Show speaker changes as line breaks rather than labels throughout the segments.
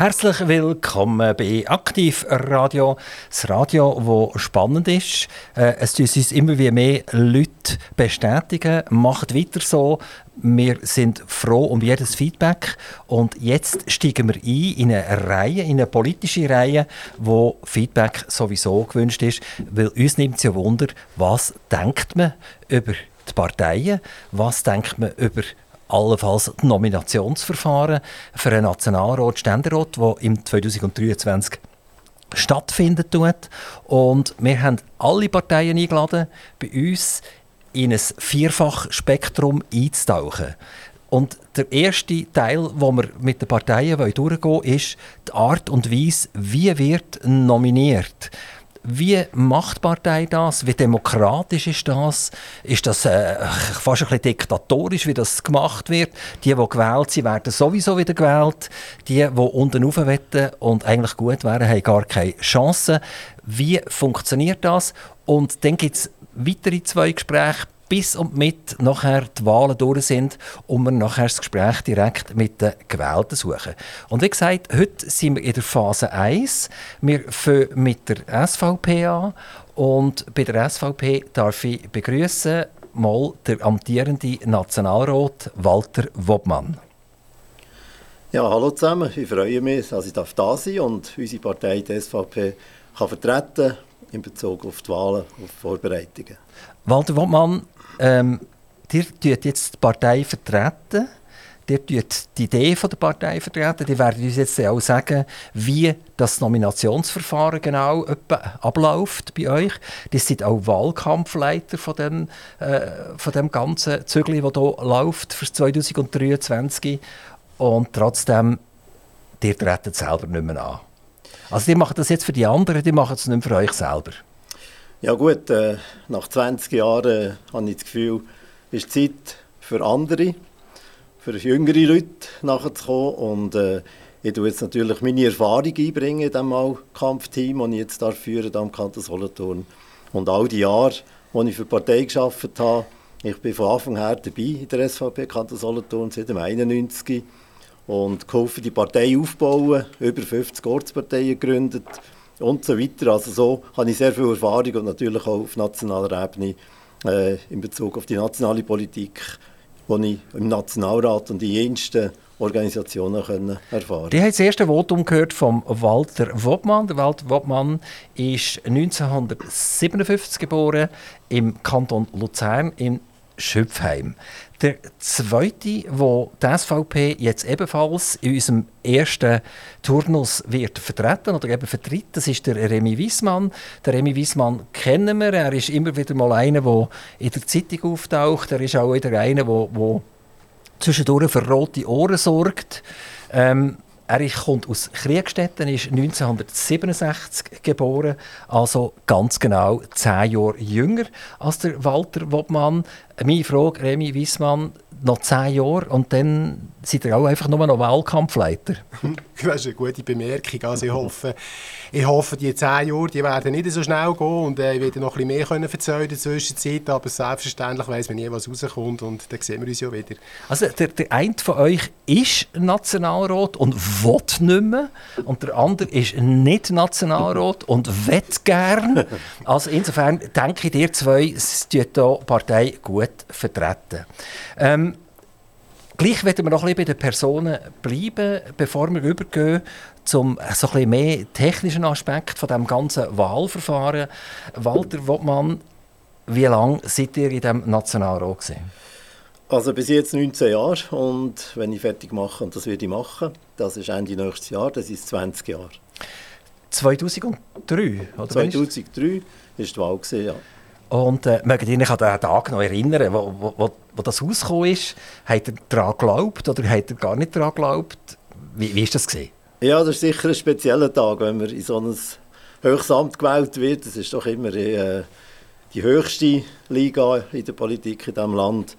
Herzlich willkommen bei Aktiv Radio. Das Radio, das spannend ist. Äh, es tun uns immer wie mehr Leute bestätigen. Macht weiter so. Wir sind froh um jedes Feedback. Und jetzt steigen wir ein in eine Reihe, in eine politische Reihe, wo Feedback sowieso gewünscht ist. Weil uns nimmt es ja Wunder, was denkt man über die Parteien? Was denkt man über allenfalls Nominationsverfahren für einen Nationalrat, Ständerat, der im 2023 stattfinden tut. Und wir haben alle Parteien eingeladen, bei uns in ein Vierfachspektrum einzutauchen. Und der erste Teil, wo wir mit den Parteien durchgehen wollen, ist die Art und Weise, wie wird nominiert. Wie macht die Partei das? Wie demokratisch ist das? Ist das äh, fast ein bisschen diktatorisch, wie das gemacht wird? Die, die gewählt sind, werden sowieso wieder gewählt. Die, die unten rauf und eigentlich gut wären, haben gar keine Chance. Wie funktioniert das? Und dann gibt es weitere zwei Gespräche bis und mit nachher die Wahlen durch sind und wir nachher das Gespräch direkt mit den Gewählten suchen. Und wie gesagt, heute sind wir in der Phase 1. Wir fangen mit der SVP an und bei der SVP darf ich begrüßen mal der amtierende Nationalrat Walter Wobmann.
Ja, hallo zusammen. Ich freue mich, dass ich da sein und unsere Partei, die SVP, kann vertreten in Bezug auf die Wahlen, auf die Vorbereitungen.
Walter Wobmann, ähm, ihr tut jetzt die Partei vertreten. Ihr tut die Idee der Partei vertreten. Die werden uns jetzt auch sagen, wie das Nominationsverfahren genau abläuft bei euch. Die sind auch Wahlkampfleiter von dem, äh, von dem ganzen Zügel, das hier läuft für 2023. Und trotzdem, ihr tretet selber nicht mehr an. Also die machen das jetzt für die anderen, die machen es nicht für euch selber.
Ja gut, äh, nach 20 Jahren äh, habe ich das Gefühl, ist Zeit für andere, für jüngere Leute nachzukommen. Und äh, ich tue jetzt natürlich meine Erfahrung einbringen in diesem Kampfteam, das ich jetzt darf führen am Kanton Solothurn. Und all die Jahre, die ich für die Partei gearbeitet habe, ich bin von Anfang her dabei in der SVP Kanton Solothurn seit dem 91 und geholfen, die Partei aufzubauen, über 50 Ortsparteien gegründet, und so weiter. Also so habe ich sehr viel Erfahrung und natürlich auch auf nationaler Ebene äh, in Bezug auf die nationale Politik, die ich im Nationalrat und in jensten Organisationen können erfahren
Die haben das erste Votum gehört von Walter Wobmann. Der Walter Wobmann ist 1957 geboren im Kanton Luzern in Schöpfheim. Der zweite, wo die SVP jetzt ebenfalls in unserem ersten Turnus wird vertreten oder eben vertritt, das ist der Remy Wiesmann. Der Remy Wiesmann kennen wir. Er ist immer wieder mal einer, der in der Zeitung auftaucht. Er ist auch wieder einer, der, der zwischendurch für rote Ohren sorgt. Ähm, er kommt aus Kriegstetten, ist 1967 geboren, also ganz genau zehn Jahre jünger als der Walter Wobmann. Meine Frage, Remy Wiesmann, noch zehn Jahre und dann seid ihr auch einfach nur noch Wahlkampfleiter.
Das ist eine gute Bemerkung. Also ich, hoffe, ich hoffe, die zehn Jahre die werden nicht so schnell gehen und äh, ich werde noch ein bisschen mehr können erzählen in der Zwischenzeit, aber selbstverständlich weiss man nie, was rauskommt und dann sehen wir uns ja wieder.
Also der, der eine von euch ist Nationalrat und will nicht mehr und der andere ist nicht Nationalrat und will gern. Also insofern denke ich, ihr zwei tut die Partei gut vertreten. Ähm, Gleich werden wir noch ein bisschen bei den Personen bleiben, bevor wir übergehen zum so ein bisschen mehr technischen Aspekt von dem ganzen Wahlverfahren. Walter Wottmann, wie lange seid ihr in diesem Nationalrat gewesen?
Also bis jetzt 19 Jahre und wenn ich fertig mache, und das werde ich machen, das ist Ende nächstes Jahr, das ist 20 Jahre.
2003,
oder? 2003 ist die Wahl, gewesen, ja.
Und äh, mögt ihr euch an den Tag noch erinnern, wo, wo, wo das rausgekommen ist? Habt ihr daran geglaubt oder habt ihr gar nicht daran geglaubt? Wie war das? Gewesen?
Ja, das ist sicher ein spezieller Tag, wenn man in so ein höchstes Amt gewählt wird. Das ist doch immer äh, die höchste Liga in der Politik in diesem Land.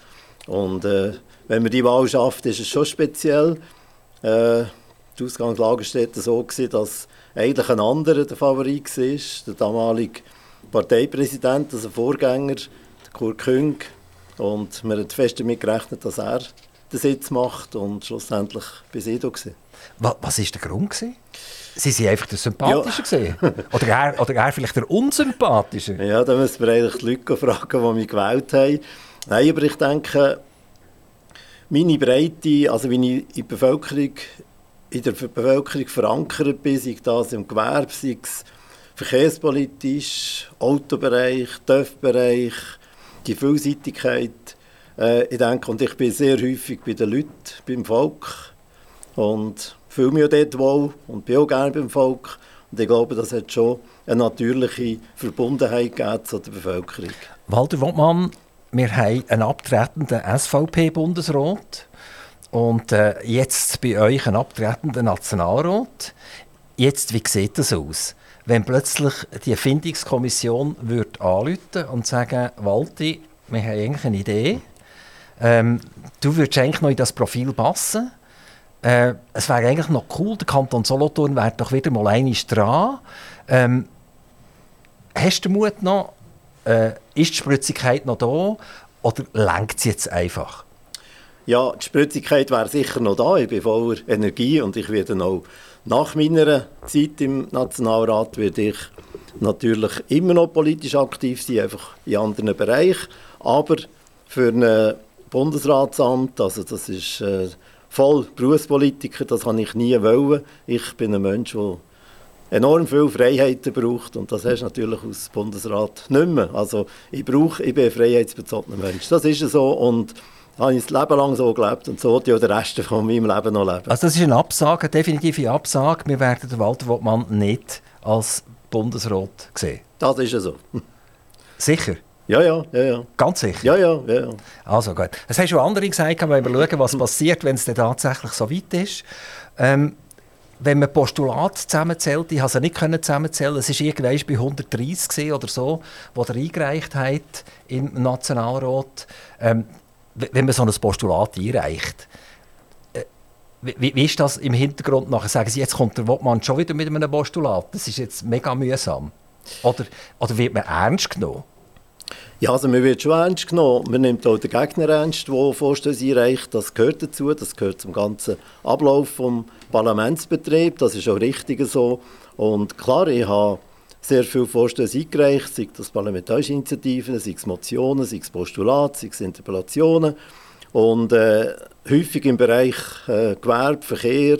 Und äh, wenn man die Wahl schafft, ist es schon speziell. Äh, die Ausgangslage steht so, gewesen, dass eigentlich ein anderer der Favorit war, der damalige Parteipräsident, also Vorgänger, Kurt Küng. Und wir haben fest damit gerechnet, dass er den Sitz macht und schlussendlich bis ich da gewesen.
Was war der Grund? Gewesen? Sie sind einfach der Sympathische ja. oder, er, oder er vielleicht der Unsympathische?
Ja, da müssen wir eigentlich die Leute fragen, die mich gewählt haben. Nein, aber ich denke, meine Breite, also wie ich in der Bevölkerung, in der Bevölkerung verankert bin, sei das im Gewerbe, sei es verkehrspolitisch, Autobereich, TÜV-Bereich, die Vielseitigkeit. Äh, ich denke, und ich bin sehr häufig bei den Leuten, beim Volk und fühle mich auch dort wohl und bin auch gerne beim Volk. Und ich glaube, das hat schon eine natürliche Verbundenheit zu der Bevölkerung.
Walter Wottmann, wir haben einen abtretenden SVP-Bundesrat und äh, jetzt bei euch einen abtretenden Nationalrat. Jetzt, wie sieht das aus? Wenn plötzlich die Erfindungskommission würde anrufen und sagen, Walti, wir haben eigentlich eine Idee, ähm, du würdest eigentlich noch in das Profil passen, äh, es wäre eigentlich noch cool, der Kanton Solothurn wäre doch wieder mal einmal dran. Ähm, hast du Mut noch? Äh, ist die Spritzigkeit noch da? Oder lenkt es jetzt einfach?
Ja, die Spritzigkeit wäre sicher noch da. Ich bin voller Energie und ich werde auch nach meiner Zeit im Nationalrat werde ich natürlich immer noch politisch aktiv sein, einfach in anderen Bereichen. Aber für ein Bundesratsamt, also das ist äh, voll Berufspolitiker, das habe ich nie wollen. Ich bin ein Mensch, der enorm viele Freiheiten braucht und das hast du natürlich aus Bundesrat nicht mehr. Also ich, brauche, ich bin ein freiheitsbezogener Mensch, das ist so und habe ich das Leben lang so gelebt und so die den Rest von meinem Leben noch leben.
Also das ist eine Absage, eine definitive Absage. Wir werden den Walter Wortmann nicht als Bundesrat sehen.
Das ist so.
Sicher?
Ja, ja, ja, ja.
Ganz sicher?
Ja, ja, ja. ja.
Also gut. Es haben schon andere gesagt, wenn wir schauen, was passiert, wenn es dann tatsächlich so weit ist. Ähm, wenn man Postulat zusammenzählt, ich konnte es nicht zusammenzählen, es war irgendwann bei 130 oder so, wo er eingereicht hat im Nationalrat. Ähm, wenn man so ein Postulat einreicht, äh, wie, wie, ist das im Hintergrund nachher? Sagen Sie, jetzt kommt der Wortmann schon wieder mit einem Postulat. Das ist jetzt mega mühsam. Oder, oder wird man ernst genommen?
Ja, also man wird schon ernst genommen. Man nimmt auch den Gegner ernst, der Vorstöße einreicht. Das gehört dazu. Das gehört zum ganzen Ablauf des Parlamentsbetriebs. Das ist auch richtig so. Und klar, ich habe sehr viele Vorstöße eingereicht, sei das parlamentarische Initiativen, sei es Motionen, sei es Postulate, sei es Interpellationen. Und äh, häufig im Bereich äh, Gewerbe, Verkehr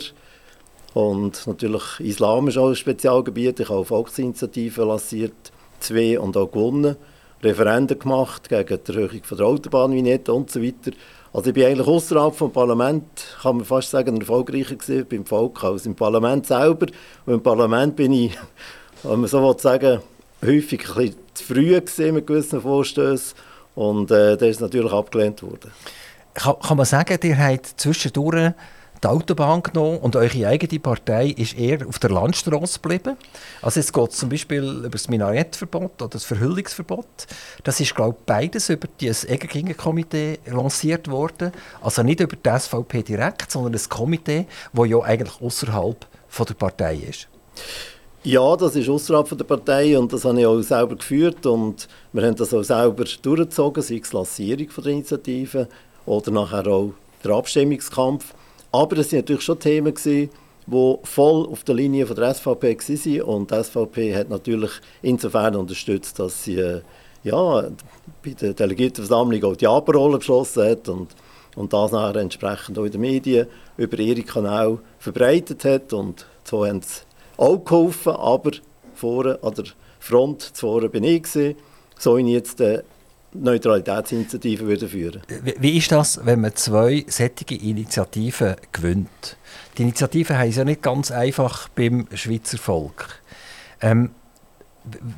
und natürlich Islam ist auch ein Spezialgebiet. Ich habe Volksinitiativen lanciert, zwei und auch gewonnen. Referenden gemacht gegen die Erhöhung von der Autobahnvignette und so weiter. Also ich bin eigentlich außerhalb vom Parlament, kann man fast sagen, erfolgreicher gewesen beim Volk als im Parlament selber. Und im Parlament bin ich, wenn man so sagen, häufig ein bisschen zu früh gesehen mit gewissen Vorstößen und äh, der ist natürlich abgelehnt worden.
Kann, kann man sagen, ihr habt zwischendurch die Autobahn genommen und eure eigene Partei ist eher auf der Landstraße geblieben. Also es geht zum Beispiel über das Minarettverbot oder das Verhüllungsverbot. Das ist, glaube ich, beides über das Egerkingen-Komitee lanciert worden. Also nicht über die SVP direkt, sondern das Komitee, das ja eigentlich außerhalb der Partei ist.
Ja, das ist außerhalb der Partei und das habe ich auch selber geführt und wir haben das auch selber durchgezogen, sei es die Lancierung der Initiative oder nachher auch der Abstimmungskampf. Aber es waren natürlich schon Themen, die voll auf der Linie von der SVP waren. Und die SVP hat natürlich insofern unterstützt, dass sie äh, ja, bei der Delegiertenversammlung auch die Aberrolle beschlossen hat und, und das nachher entsprechend auch in den Medien über ihre Kanäle verbreitet hat. Und so haben sie auch geholfen, aber vorne an der Front zuvor bin ich gewesen. So ich jetzt äh, Neutralitätsinitiative würden führen
wie, wie ist das, wenn man zwei sättige Initiativen gewinnt? Die Initiativen haben ja nicht ganz einfach beim Schweizer Volk. Ähm,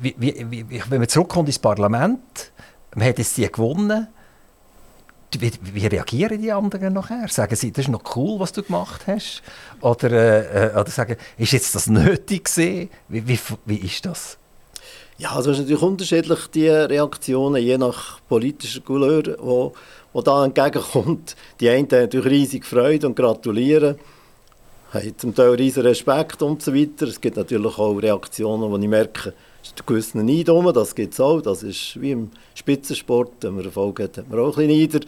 wie, wie, wenn man zurückkommt ins Parlament, man hat es die gewonnen, wie, wie, reagieren die anderen nachher? Sagen sie, das ist noch cool, was du gemacht hast? Oder, äh, äh oder sagen, ist jetzt das nötig gewesen? Wie, wie, wie ist das?
Ja, also es ist natürlich unterschiedlich, die Reaktionen, je nach politischer Couleur, die wo, wo da entgegenkommt. Die einen haben natürlich riesig Freude und gratulieren, haben zum Teil riesen Respekt und so weiter. Es gibt natürlich auch Reaktionen, wo ich merke, ist gewissen Neid rum, das gibt es auch. Das ist wie im Spitzensport, wenn man Erfolg hat, hat man auch ein bisschen Neider.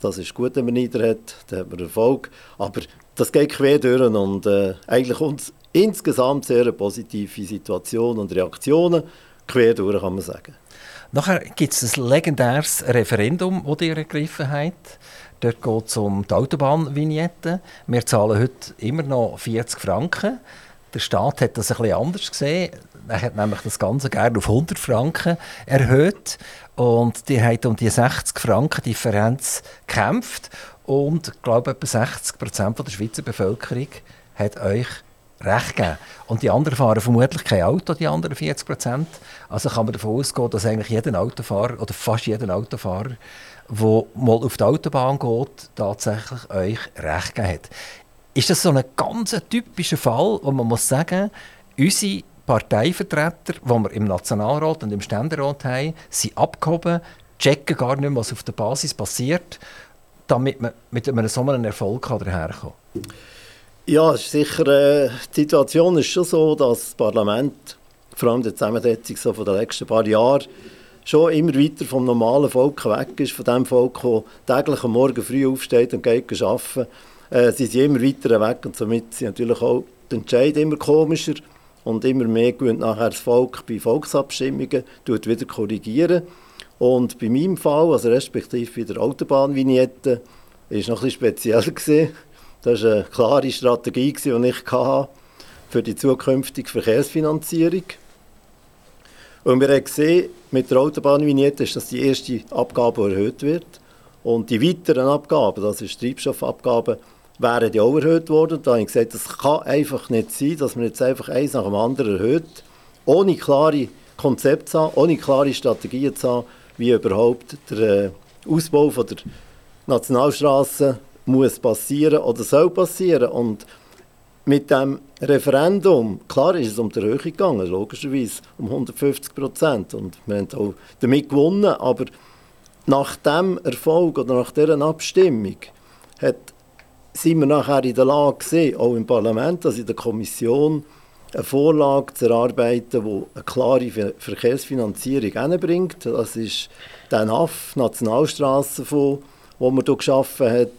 Das ist gut, wenn man Neider hat, dann hat man Erfolg. Aber das geht quer durch und äh, eigentlich uns insgesamt sehr positive Situation und Reaktionen quer durch, kann man sagen.
Nachher gibt es ein legendäres Referendum, das ihr ergriffen habt. Dort geht es um die Autobahnvignette. Wir zahlen heute immer noch 40 Franken. Der Staat hat das ein bisschen anders gesehen. Er hat nämlich das Ganze gerne auf 100 Franken erhöht. Und die haben um die 60 Franken Differenz gekämpft. Und ich glaube, etwa 60 Prozent der Schweizer Bevölkerung hat euch recht gegeben. Und die anderen fahren vermutlich kein Auto, die anderen 40 Prozent. Also kann man davon ausgehen, dass eigentlich jeder Autofahrer oder fast jeder Autofahrer, der mal auf die Autobahn geht, tatsächlich euch recht gegeben hat. Ist das so ein ganz typischer Fall, wo man muss sagen, unsere Parteivertreter, die wir im Nationalrat und im Ständerat haben, sind abgehoben, checken gar nicht mehr, was auf der Basis passiert, damit man mit einem so einem Erfolg daherkommen kann?
Ja, sicher, äh, die Situation ist schon so, dass das Parlament, vor allem die Zusammensetzung so von letzten paar Jahren, schon immer weiter vom normalen Volk weg ist, von dem Volk, das täglich am Morgen früh aufsteht und geht arbeiten. Äh, sie sind immer weiter weg und somit sind natürlich auch die Entscheidungen immer komischer und immer mehr gewinnt nachher das Volk bei Volksabstimmungen, tut wieder korrigieren. Und bei meinem Fall, also respektive bei der Autobahnvignette, war es noch bisschen speziell. Gewesen. Das war eine klare Strategie, die ich hatte für die zukünftige Verkehrsfinanzierung. Und wir haben gesehen, mit der Autobahnvignette ist das die erste Abgabe, die erhöht wird. Und die weiteren Abgaben, das ist Treibstoffabgaben, wären die auch erhöht worden. Da habe ich gesagt, das kann einfach nicht sein, dass man jetzt einfach eins nach dem anderen erhöht, ohne klare Konzepte zu haben, ohne klare Strategien zu haben, wie überhaupt der äh, Ausbau von der Nationalstraße muss passieren oder soll passieren. Und mit dem Referendum, klar ist es um die Erhöhung gegangen, logischerweise um 150 Prozent. Und wir haben auch damit gewonnen, aber nach dem Erfolg oder nach dieser Abstimmung hat, sind wir nachher in der Lage auch im Parlament, also in der Kommission, eine Vorlage zu erarbeiten, die eine klare Verkehrsfinanzierung hinbringt. Das ist der NAF, Nationalstrassenfonds, den man hier geschaffen hat.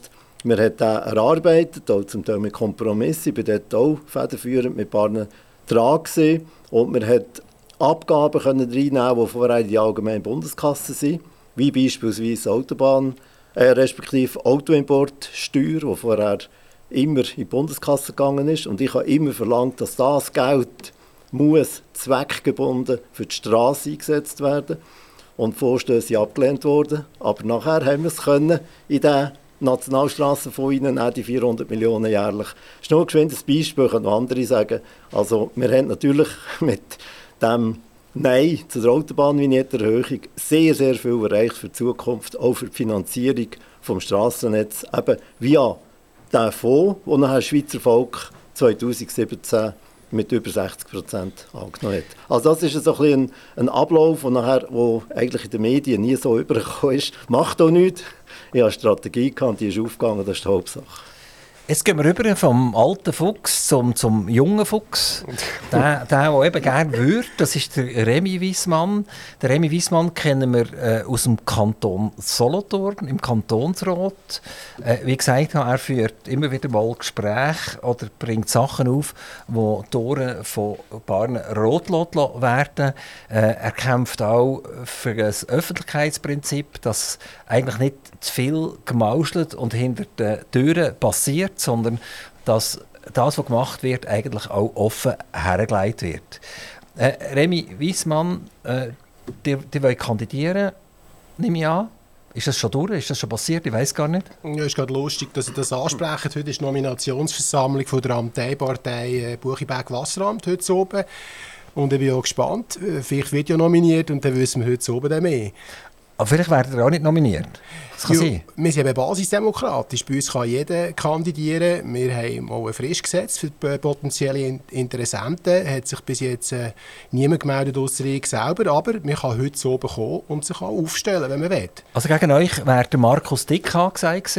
Wir haben den erarbeitet, auch zum Teil mit Kompromissen. Ich war dort auch federführend mit Partnern dran gewesen. Und wir haben Abgaben reinnehmen, die vorher in die allgemeine Bundeskasse sind, wie beispielsweise Autobahn, äh, respektive Autoimportsteuer, die vorher immer in die Bundeskasse gegangen ist. Und ich habe immer verlangt, dass das Geld muss zweckgebunden für die Straße eingesetzt werden. Und Vorstöße abgelehnt worden. Aber nachher haben wir es können in den Nationalstraßenfonds rein, auch die 400 Millionen jährlich. Das ist nur ein Beispiel, können andere sagen. Also wir haben natürlich mit dem Nein zur Autobahnvignettenerhöhung sehr, sehr viel erreicht für die Zukunft, auch für die Finanzierung des Strassennetz, eben via den Fonds, den nachher Schweizer Volk 2017 mit über 60 Prozent angenommen hat. Also das ist so ein, ein, ein Ablauf, der nachher, wo eigentlich in den Medien nie so übergekommen ist. Macht auch nichts. Ich hatte eine Strategie, gehabt, die ist aufgegangen, das ist die Hauptsache.
Jetzt gehen wir rüber vom alten Fuchs zum, zum jungen Fuchs. der, der, der eben gerne würde, das ist der Remy Wiesmann. Der Remy Wiesmann kennen wir äh, aus dem Kanton Solothurn, im Kantonsrat. Äh, wie gesagt, er führt immer wieder mal Gespräche oder bringt Sachen auf, die Tore von Paaren rot werden. Äh, er kämpft auch für das Öffentlichkeitsprinzip, dass eigentlich nicht zu viel gemauschelt und hinter den Türen passiert wird, sondern dass das, was gemacht wird, eigentlich auch offen hergelegt wird. Äh, Remy Wiesmann, äh, die, wollen kandidieren, nehme ich an. Ist das schon durch? Ist das schon passiert? Ich weiß gar nicht.
Ja, es ist gerade lustig, dass Sie das ansprechen. Heute ist die Nominationsversammlung von der Amtei-Partei äh, Buchiberg-Wasseramt heute oben. Und ich bin auch gespannt. Äh, vielleicht wird ja nominiert und dann wissen wir heute oben mehr.
Aber vielleicht werden ihr auch nicht nominiert. Das kann
ja,
sein.
Wir sind eben basisdemokratisch. Bei uns kann jeder kandidieren. Wir haben mal ein Frischgesetz für potenzielle Interessenten. Hat sich bis jetzt äh, niemand gemeldet, außer ich selber. Aber man kann heute so bekommen und sich auch aufstellen, wenn man will.
Also gegen euch wäre der Markus Dick gesagt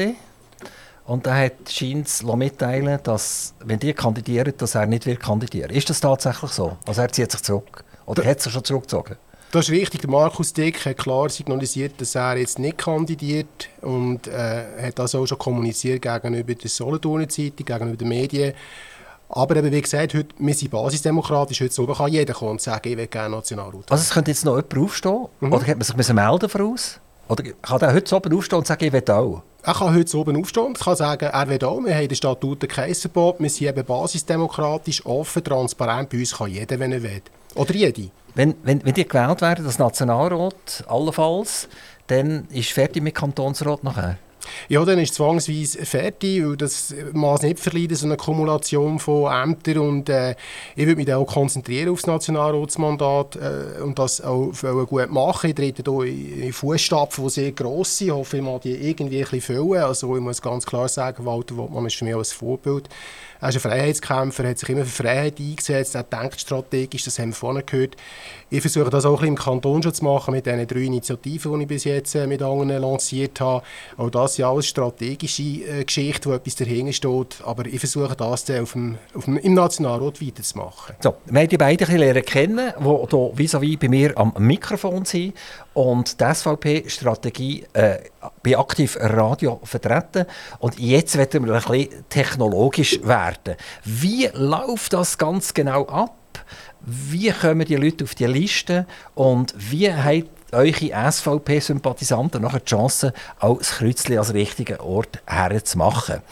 und er hat scheint mitteilen, dass, wenn die kandidieren, dass er nicht will kandidieren. Ist das tatsächlich so? Also er zieht sich zurück. Oder hat sich schon zurückgezogen?
Das ist richtig. Der Markus Dick hat klar signalisiert, dass er jetzt nicht kandidiert und äh, hat das auch schon kommuniziert gegenüber der Solothurner Zeitung, gegenüber den Medien. Aber eben, wie gesagt, heute, wir sind basisdemokratisch. Heute so kann jeder kommen und sagen, ich will gerne Nationalrat.
Also es könnte jetzt noch jemand aufstehen? Mhm. Oder hat man sich melden voraus? Oder kann der heute oben aufstehen und sagen, ich will auch?
Er kann heute oben aufstehen und kann sagen, er will auch. Wir haben in den Statuten kein Verbot. Wir sind eben basisdemokratisch, offen, transparent. Bei uns kann jeder, wenn er will. Oder jede.
Wenn, wenn, wenn die gewählt werden, das Nationalrat allenfalls, dann ist fertig mit Kantonsrat nachher?
Ja, dann ist zwangsweise fertig, weil das Maß nicht verleiht, so eine Kumulation von Ämtern und äh, ich würde mich dann auch konzentrieren auf das Nationalratsmandat äh, und das auch, gut machen. Ich trete hier in Fußstapfen, die sehr gross sind, ich hoffe, ich mag die irgendwie ein bisschen füllen. Also ich muss ganz klar sagen, Walter Wortmann ist für mich auch ein Vorbild. Er ist ein Freiheitskämpfer, hat sich immer für Freiheit eingesetzt, er denkt strategisch, das haben wir vorhin gehört. Ich versuche das auch ein bisschen im Kanton schon zu machen mit diesen drei Initiativen, die ich bis jetzt äh, mit anderen lanciert habe. Auch das sind alles strategische äh, Geschichten, wo etwas dahinter steht. Aber ich versuche das dann auf dem, auf dem, im Nationalrat weiterzumachen.
So, wir haben die beiden ein bisschen kennen, die hier vis-à-vis bei mir am Mikrofon sind und die SVP-Strategie äh, bei Aktiv Radio vertreten. Und jetzt werden wir ein bisschen technologisch werden. Wie läuft das ganz genau ab? Wie kommen die Leute auf die Liste und wie haben eure SVP-Sympathisanten nachher die Chance, auch das Kreuzchen als richtigen Ort herzumachen?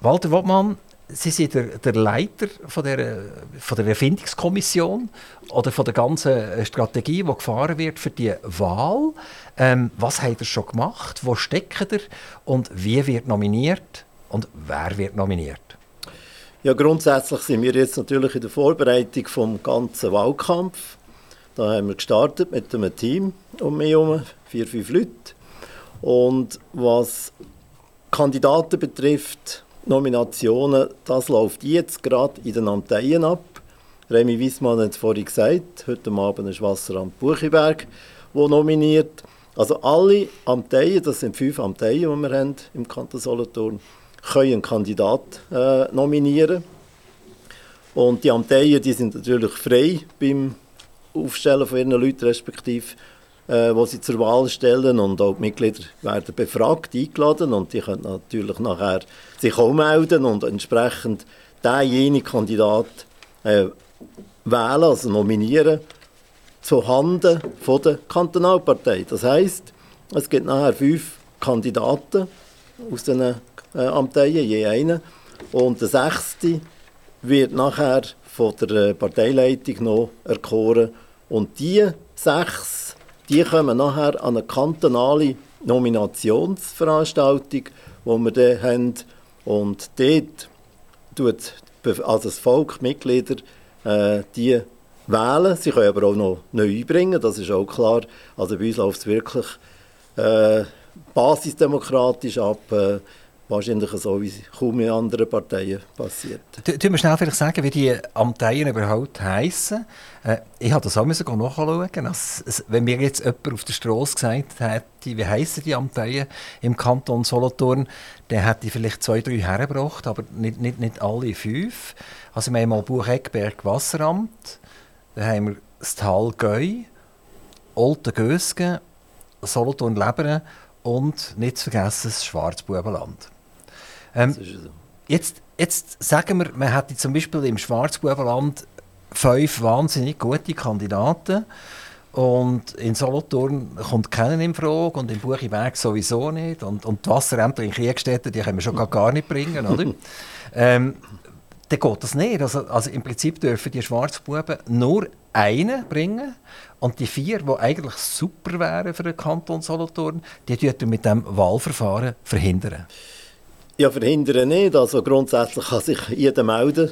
Walter Wottmann, Sie sind der, der Leiter von der, von der Erfindungskommission oder von der ganzen Strategie, die gefahren wird für die Wahl. Ähm, was habt ihr schon gemacht? Wo steckt ihr? Und wie wird nominiert? Und wer wird nominiert?
Ja, grundsätzlich sind wir jetzt natürlich in der Vorbereitung vom ganzen Wahlkampf. Da haben wir gestartet mit einem Team um mich herum, vier, fünf Leute. Und was Kandidaten betrifft, Nominationen, das läuft jetzt gerade in den Amteien ab. Remy Wiesmann hat es vorhin gesagt, heute Abend ist Wasseramt Buchiberg, wo nominiert. Also alle Amteien, das sind fünf Amteien, die wir haben im Kanton Solothurn, können einen Kandidat äh, nominieren. Und die Amteien die sind natürlich frei beim Aufstellen von ihren Leuten, respektive äh, wo sie zur Wahl stellen und auch die Mitglieder werden befragt, eingeladen und die können natürlich nachher sich auch melden und entsprechend denjenigen Kandidat äh, wählen, also nominieren, zuhanden von der Kantonalpartei. Das heißt, es gibt nachher fünf Kandidaten aus den äh, Amteien, je einen. Und der sechste wird nachher von der äh, Parteileitung noch erkoren. Und die sechs, die kommen nachher an eine kantonale Nominationsveranstaltung, die wir dann haben. Und dort tut also das Volk, Mitglieder, äh, die wählen. Sie können aber auch noch neu einbringen, das ist auch klar. Also bei uns läuft es wirklich äh, basisdemokratisch ab. Äh, wahrscheinlich so, wie es kaum in anderen Parteien passiert.
Du mir schnell vielleicht sagen, wie die Amteien überhaupt heissen. Äh, ich habe das auch nachschauen. Also, wenn mir jetzt jemand auf der Straße gesagt hätte, wie heissen die Amteien im Kanton Solothurn, dann hätte ich vielleicht zwei, drei hergebracht, aber nicht, nicht, nicht alle fünf. Also wir haben mal Bucheckberg Wasseramt, dann haben wir das Tal Gäu, Olten Gösgen, Solothurn Leberen und nicht zu vergessen das Schwarzbubenland. Ähm, jetzt, jetzt sagen wir, man hätte zum Beispiel im Schwarzbubenland fünf wahnsinnig gute Kandidaten und in Solothurn kommt keiner in Frage und im Buchiberg sowieso nicht und, und die Wasserämter in Kriegstätten, die können wir schon gar, gar nicht bringen, oder? ähm, dann geht das nicht. Also, also im Prinzip dürfen die Schwarzbuben nur einen bringen und die vier, die eigentlich super wären für den Kanton Solothurn, die tun mit dem Wahlverfahren verhindern.
Ja, verhindern nicht. Also grundsätzlich kann sich jeder melden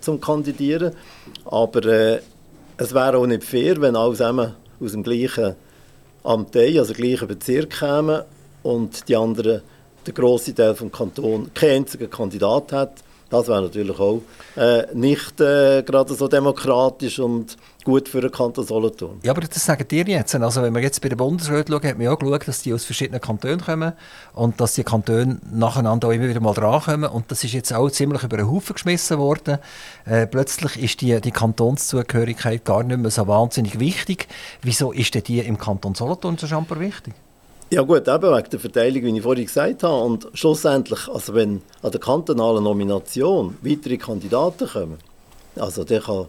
zum Kandidieren. Aber äh, es wäre auch nicht fair, wenn alle zusammen aus dem gleichen Amtei, also gleichen Bezirk kämen und die anderen, der grosse Teil des Kantons, keinen einzigen Kandidat hat. Das wäre natürlich auch äh, nicht äh, gerade so demokratisch und gut für den Kanton Solothurn.
Ja, aber das sagen dir jetzt. Also wenn wir jetzt bei den Bundesräten schauen, hat man auch geschaut, dass die aus verschiedenen Kantonen kommen und dass die Kantone nacheinander auch immer wieder mal drankommen. Und das ist jetzt auch ziemlich über den Haufen geschmissen worden. Äh, plötzlich ist die, die Kantonszugehörigkeit gar nicht mehr so wahnsinnig wichtig. Wieso ist denn die im Kanton Solothurn so scheinbar wichtig?
Ja gut, eben wegen der Verteilung, wie ich vorhin gesagt habe. Und schlussendlich, also wenn an der kantonalen Nomination weitere Kandidaten kommen, also der kann,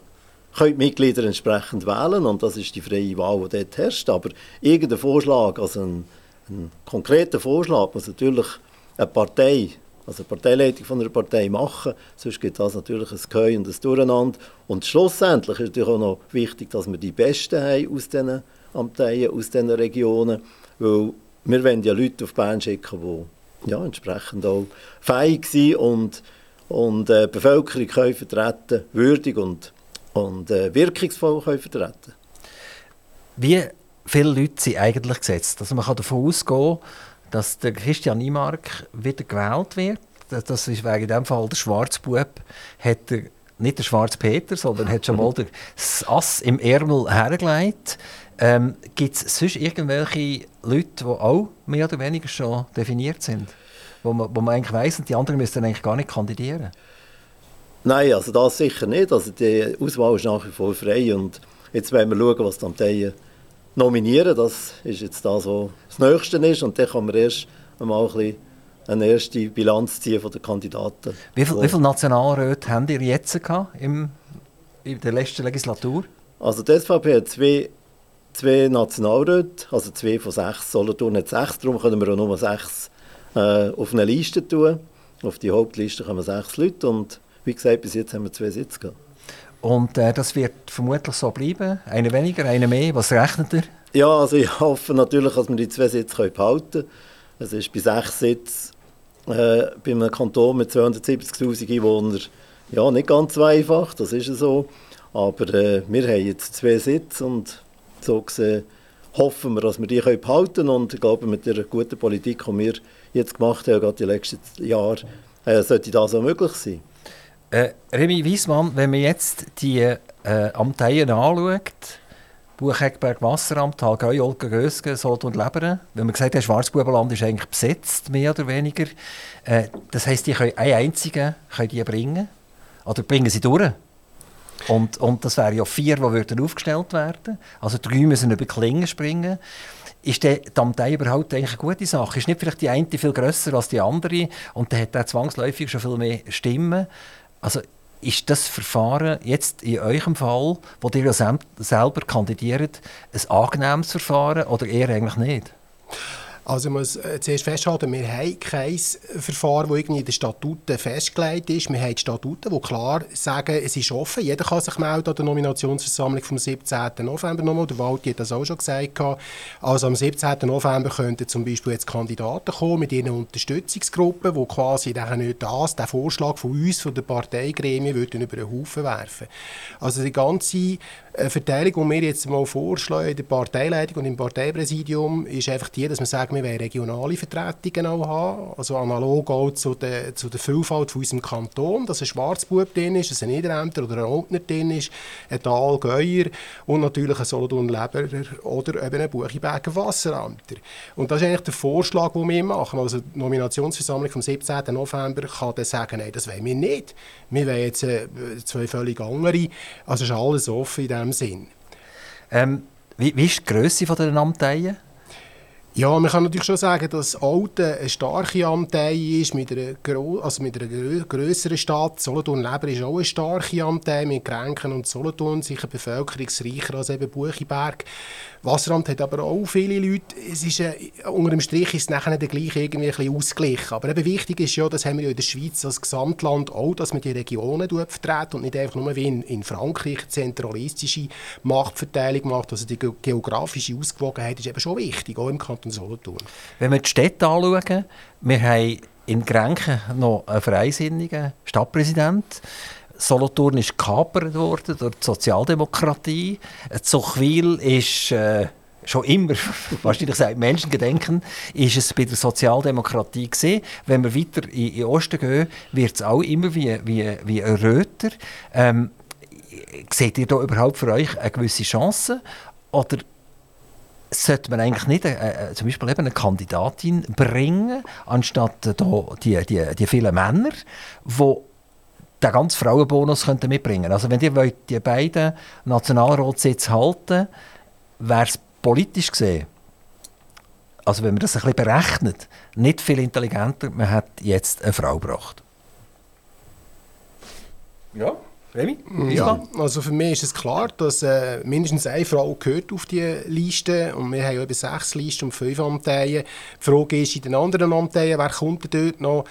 können die Mitglieder entsprechend wählen und das ist die freie Wahl, die dort herrscht. Aber irgendein Vorschlag, also ein, ein konkreter Vorschlag, muss natürlich eine Partei, also eine Parteileitung von einer Partei machen, sonst gibt das natürlich ein Geheu und ein Durcheinander. Und schlussendlich ist natürlich auch noch wichtig, dass wir die Besten haben aus diesen Amteien, aus diesen Regionen, weil wir wollen ja Leute auf Bern schicken, die ja, entsprechend auch fähig sind und, und äh, die Bevölkerung können vertreten würdig und, und äh, wirkungsvoll können vertreten
Wie viele Leute sind eigentlich gesetzt? Also man kann davon ausgehen, dass der Christian Niemark wieder gewählt wird. Das ist wegen dem Fall der Schwarzbub. Hat er nicht der Schwarzpeter, sondern hat schon mal das Ass im Ärmel hergelegt. Ähm, Gibt es sonst irgendwelche Leute, die auch mehr oder weniger schon definiert sind? Wo man, wo man eigentlich weiss, die anderen müssen eigentlich gar nicht kandidieren?
Nein, also das sicher nicht. Also die Auswahl ist nach wie vor frei und jetzt wollen wir schauen, was die Amteien nominieren. Das ist jetzt das, was das Nächste ist und dann kann man erst einmal ein bisschen eine erste Bilanz ziehen von den Kandidaten.
Wie, viel, wie viele Nationalräte haben ihr jetzt gehabt im, in der letzten Legislatur?
Also die SVP hat zwei zwei Nationalräte, also zwei von sechs. Solothurn hat sechs, darum können wir auch nur sechs äh, auf eine Liste tun. Auf die Hauptliste kommen sechs Leute und wie gesagt, bis jetzt haben wir zwei Sitze gehabt.
Und äh, das wird vermutlich so bleiben? Eine weniger, eine mehr? Was rechnet ihr?
Ja, also ich hoffe natürlich, dass wir die zwei Sitze behalten können. Es ist bei sechs Sitzen äh, bei einem Kanton mit 270'000 Einwohnern ja, nicht ganz so einfach, das ist so. Aber äh, wir haben jetzt zwei Sitze und so gesehen hoffen wir, dass wir die behalten können. Und ich glaube, mit der guten Politik, die wir jetzt gemacht haben, gerade die letzten Jahre, äh, sollte das auch möglich sein.
Äh, Remy Wiesmann, wenn man jetzt die äh, Amteien anschaut, Buchegberg, Wasseramt, Talgäu, Olga, Gösgen, Sod und Leberen. Wenn man gesagt hat, Schwarzbubenland ist eigentlich besetzt, mehr oder weniger. Äh, das heisst, die können einen einzigen können die bringen. Oder bringen sie durch. Und, und das wären ja vier, die würden aufgestellt werden. Also drei müssen über Klingen springen. Ist die Amtei überhaupt eigentlich eine gute Sache? Ist nicht vielleicht die eine viel grösser als die andere und dann hat er zwangsläufig schon viel mehr Stimmen? Also ist das Verfahren jetzt in eurem Fall, wo ihr ja selber kandidiert, ein angenehmes Verfahren oder eher eigentlich nicht?
Also ich muss äh, zuerst festhalten, wir haben kein Verfahren, das irgendwie in den Statuten festgelegt ist. Wir haben Statuten, die klar sagen, es ist offen. Jeder kann sich melden an der Nominationsversammlung vom 17. November nochmal. Der Walti hat das auch schon gesagt. Also am 17. November könnten zum Beispiel jetzt Kandidaten kommen mit ihren Unterstützungsgruppen, die quasi nicht das, den Vorschlag von uns, von der Parteigremien, würden über den Haufen werfen. Also die ganze äh, Verteilung, die wir jetzt mal vorschlagen in der Parteileitung und im Parteipräsidium, ist einfach die, dass wir sagen, wir wollen regionale Vertretungen auch haben, also analog auch zu der, zu der Vielfalt von unserem Kanton, dass ein Schwarzbub drin ist, dass ein Niederämter oder ein Oldner drin ist, ein Talgäuer und natürlich ein Solothurn-Leberer oder eben ein Buchiberger Wasseramter. Und das ist eigentlich der Vorschlag, den wir machen. Also die Nominationsversammlung vom 17. November kann dann sagen, nein, das wollen wir nicht. Wir wollen jetzt äh, zwei völlig andere. Also ist alles offen in diesem Sinn.
Ähm, wie, wie ist die Grösse der Amteien?
Ja, man kann natürlich schon sagen, dass Alte eine starke Amtei ist, mit einer, also mit einer grösseren Stadt. Solothurn-Leber ist auch eine starke Amtei, mit Grenken und Solothurn, sicher bevölkerungsreicher als eben Buchiberg. Wasseramt hat aber auch viele Leute. Es ist, äh, unter dem Strich ist es nachher dann gleich irgendwie ein bisschen ausgeglichen. Aber eben wichtig ist ja, das haben wir ja in der Schweiz als Gesamtland auch, dass man die Regionen vertreten und nicht einfach nur wie in, in Frankreich zentralistische Machtverteilung macht. Also die geografische Ausgewogenheit ist eben schon wichtig, auch im Kanton Solothurn.
Wenn wir die Städte anschauen, wir haben in Grenchen noch einen freisinnigen Stadtpräsident. Solothurn ist gekapert worden durch die Sozialdemokratie. Zuchwil ist, äh, schon immer, wahrscheinlich seit Menschengedenken, ist es bei der Sozialdemokratie gesehen. Wenn wir weiter in, den Osten gehen, wird es auch immer wie, wie, wie röter. Ähm, seht ihr da überhaupt für euch eine gewisse Chance? Oder sollte man eigentlich nicht äh, äh, zum Beispiel eben eine Kandidatin bringen, anstatt äh, die, die, die vielen Männer, die den ganzen Frauenbonus könnten mitbringen Also wenn ihr die beiden Nationalratssitze halten wäre es politisch gesehen, also wenn man das ein bisschen berechnet, nicht viel intelligenter, man hat jetzt eine Frau gebracht.
Ja. Remy? Ja, also für mich ist es klar, dass äh, mindestens eine Frau gehört auf die Liste und wir haben ja eben sechs Listen und fünf Amteien. Die Frage ist in den anderen Amteien, wer kommt dort noch?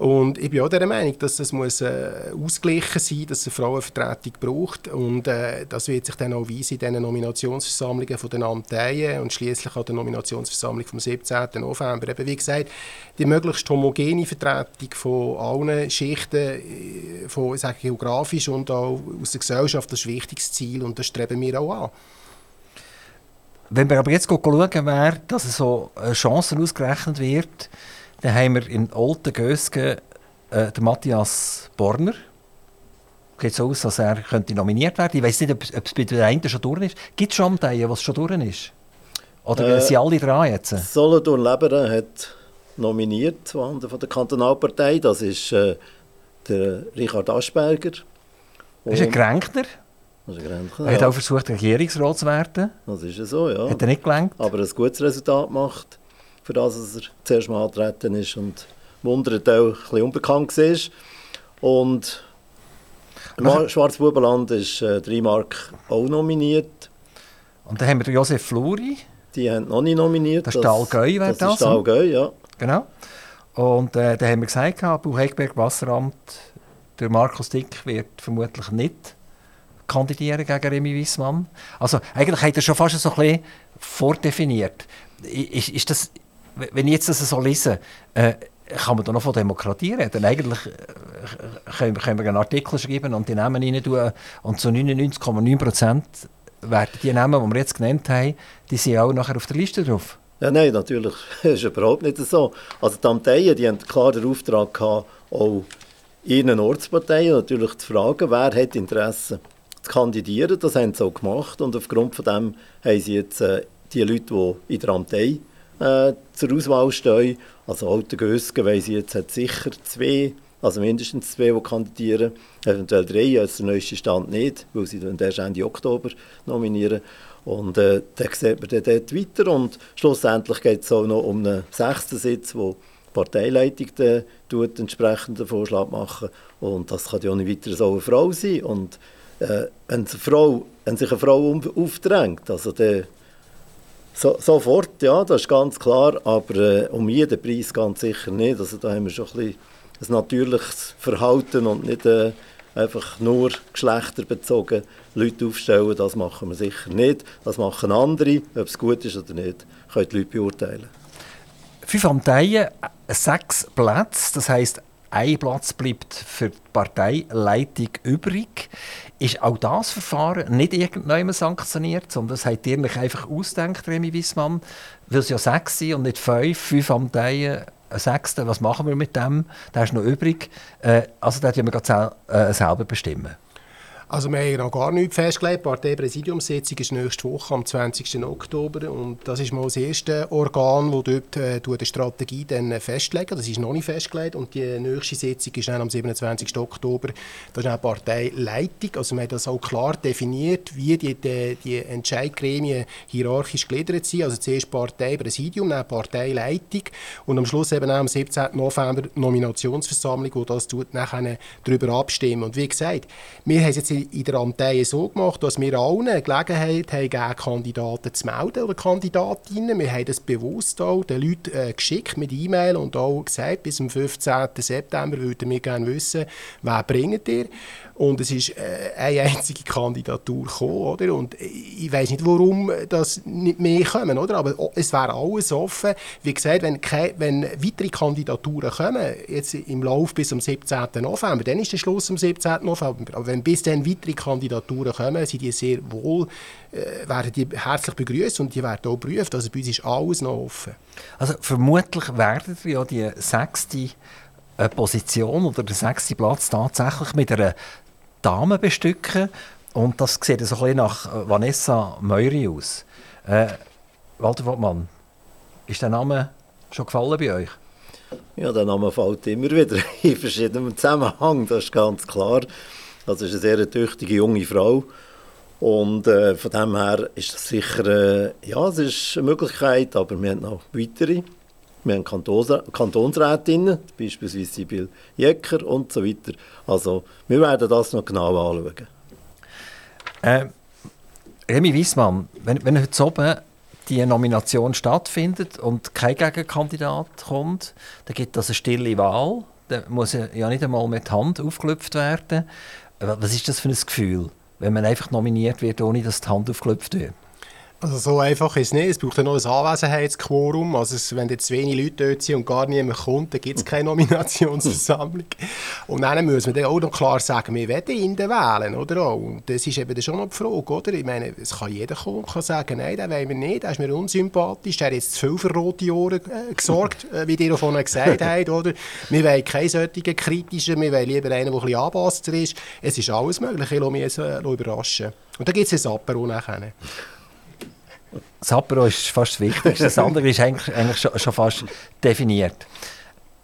Und ich bin auch der Meinung, dass es muss, äh, ausgeglichen sein muss, dass es eine Frauenvertretung braucht. Und äh, das wird sich dann auch weisen in diesen Nominationsversammlungen von den Amteien und schließlich an der Nominationsversammlung vom 17. November. Eben, wie gesagt, die möglichst homogene Vertretung von allen Schichten, äh, von, sage, geografisch und auch aus der Gesellschaft, das ist ein wichtiges Ziel und das streben wir auch an.
Wenn wir aber jetzt schauen, wer, dass so Chancen ausgerechnet wird, dann haben wir in Olten Gösgen äh, den Matthias Borner. Geht so aus, dass er könnte nominiert werden Ich weiß nicht, ob, es bei der einen schon durch ist. Gibt es schon Amteien, was schon durch ist? Oder äh, sind alle dran jetzt?
Solothurn Leberen hat nominiert von der Kantonalpartei. Das ist äh, der Richard Aschberger.
Und ist ein Kränkner.
Das
Er hat ja. auch versucht, Regierungsrat zu werden.
Das ist so, ja.
Hat er nicht gelangt.
Aber ein gutes Resultat gemacht für das er zuerst mal angetreten ist und wundert auch ein bisschen unbekannt war. Und im Schwarzbubenland ist äh, Dreimark auch nominiert.
Und dann haben wir Josef Fluri.
Die haben noch nicht nominiert.
Das ist Allgäu,
wäre das? Das ist Allgäu, ja.
Genau. Und äh, dann haben wir gesagt, Bauhegberg Wasseramt, der Markus Dick wird vermutlich nicht kandidieren gegen Remy Wiesmann. Also eigentlich hat er schon fast so ein bisschen vordefiniert. Ist, ist das wenn ich jetzt das so lese, äh, kann man da noch von Demokratie reden? Eigentlich äh, können, können wir einen Artikel schreiben und die Namen rein tun und zu 99,9 Prozent werden die Namen, die wir jetzt genannt haben, die sind auch nachher auf der Liste drauf.
Ja, nein, natürlich. Das ist überhaupt nicht so. Also die Amteien, die haben klar den Auftrag gehabt, auch ihren Ortsparteien natürlich zu fragen, wer hat Interesse zu kandidieren. Das haben sie auch gemacht und aufgrund von dem haben sie jetzt äh, die Leute, die in der Amtei äh, zur Auswahl stehen. Also Alte Gösgen weiss ich jetzt hat sicher zwei, also mindestens zwei, die kandidieren. Eventuell drei, als der neueste Stand nicht, weil sie dann erst Ende Oktober nominieren. Und äh, dann sieht man dann dort weiter und schlussendlich geht es auch noch um einen sechsten Sitz, wo die Parteileitung dann tut, entsprechenden Vorschlag machen und das kann ja auch nicht weiter so eine Frau sein und äh, wenn, Frau, wenn sich eine Frau aufdrängt, also der so, sofort, ja, das ist ganz klar, aber äh, um jeden Preis ganz sicher nicht. Also da haben wir schon ein, bisschen ein natürliches Verhalten und nicht äh, einfach nur geschlechterbezogen Leute aufstellen, das machen wir sicher nicht. Das machen andere, ob es gut ist oder nicht, können die Leute beurteilen.
Fünf Amteien, sechs Plätze, das heisst, ein Platz bleibt für die Parteileitung übrig. Ist auch das Verfahren nicht irgendjemand sanktioniert, sondern das hat ihr einfach ausgedacht, Remy Wissmann, weil es ja sechs sind und nicht fünf, fünf am Teil, ein Sechster, was machen wir mit dem? Der ist noch übrig. Äh, also da müssen wir äh, selber bestimmen.
Also wir haben noch gar nichts festgelegt. Die Parteipräsidiumssitzung ist nächste Woche am 20. Oktober und das ist mal das erste Organ, das dort äh, die Strategie dann festlegen. Das ist noch nicht festgelegt und die nächste Sitzung ist dann am 27. Oktober. Das ist eine Parteileitung. Also wir haben das auch klar definiert, wie die, die, die Entscheidgremien hierarchisch gegliedert sind. Also zuerst Parteipräsidium, dann Parteileitung und am Schluss eben auch am 17. November Nominationsversammlung, wo das nachher darüber abstimmen. Und wie gesagt, wir haben jetzt der Amtei so gemacht, dass wir allen Gelegenheit haben, Kandidaten zu melden oder Kandidatinnen. Wir haben das bewusst auch den Leuten äh, geschickt mit E-Mail und auch gesagt, bis zum 15. September würden wir gerne wissen, wer bringt ihr. Und es ist äh, eine einzige Kandidatur gekommen, oder? Und ich weiß nicht, warum das nicht mehr kommen, oder? Aber es wäre alles offen. Wie gesagt, wenn, wenn weitere Kandidaturen kommen, jetzt im Lauf bis zum 17. November, dann ist der Schluss am 17. November. Aber wenn bis dann weitere Kandidaturen kommen, sind die sehr wohl, äh, werden die herzlich begrüßt und die werden auch geprüft. Also bei uns ist alles noch offen.
Also vermutlich werden ja die sechste äh, Position oder der sechste Platz tatsächlich mit einer Dame bestücken. Und das sieht so ein nach äh, Vanessa Meury aus. Äh, Walter Wortmann, ist der Name schon gefallen bei euch?
Ja, der Name fällt immer wieder in verschiedenen Zusammenhang, das ist ganz klar. Das ist eine sehr tüchtige junge Frau. Und äh, von dem her ist das sicher, äh, ja, es ist eine Möglichkeit, aber wir haben noch weitere. Wir haben Kantons Kantonsrätinnen, beispielsweise Sibyl Jecker und so weiter. Also wir werden das noch genau anschauen.
Äh, Remy Wiesmann, wenn, wenn heute oben die Nomination stattfindet und kein Gegenkandidat kommt, dann gibt es eine stille Wahl. Da muss ja nicht einmal mit Hand aufgelöpft werden. Was ist das für ein Gefühl, wenn man einfach nominiert wird, ohne dass die Hand aufgelöpft wird?
Also so einfach ist es nicht. Es braucht ja noch ein Anwesenheitsquorum. Also es, wenn jetzt wenig Leute dort sind und gar niemand kommt, dann gibt es keine Nominationsversammlung. und dann muss man dann auch noch klar sagen, wir wollen ihn wählen, oder? Und das ist eben schon noch die Frage, oder? Ich meine, es kann jeder kommen und kann sagen, nein, den wollen wir nicht, der ist mir unsympathisch, der hat jetzt zu viel für rote Ohren äh, gesorgt, äh, wie ihr vorhin gesagt habt, oder? Wir wollen keinen solchen kritischen, wir wollen lieber einen, der ein bisschen anpasster ist. Es ist alles möglich, ich lasse mich äh, überraschen. Und dann gibt es ein Apero nachher.
Das Apero ist fast das Wichtigste. Das andere ist eigentlich, eigentlich schon, schon fast definiert.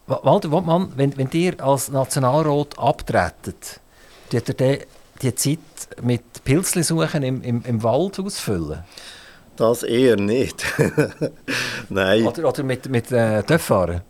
Walter Wortmann, wenn, wenn ihr als Nationalrat abtretet, tut ihr die Zeit mit Pilzli suchen im, im, im Wald ausfüllen?
Das eher nicht. Nein.
Oder, oder mit, mit äh, Töpffahren?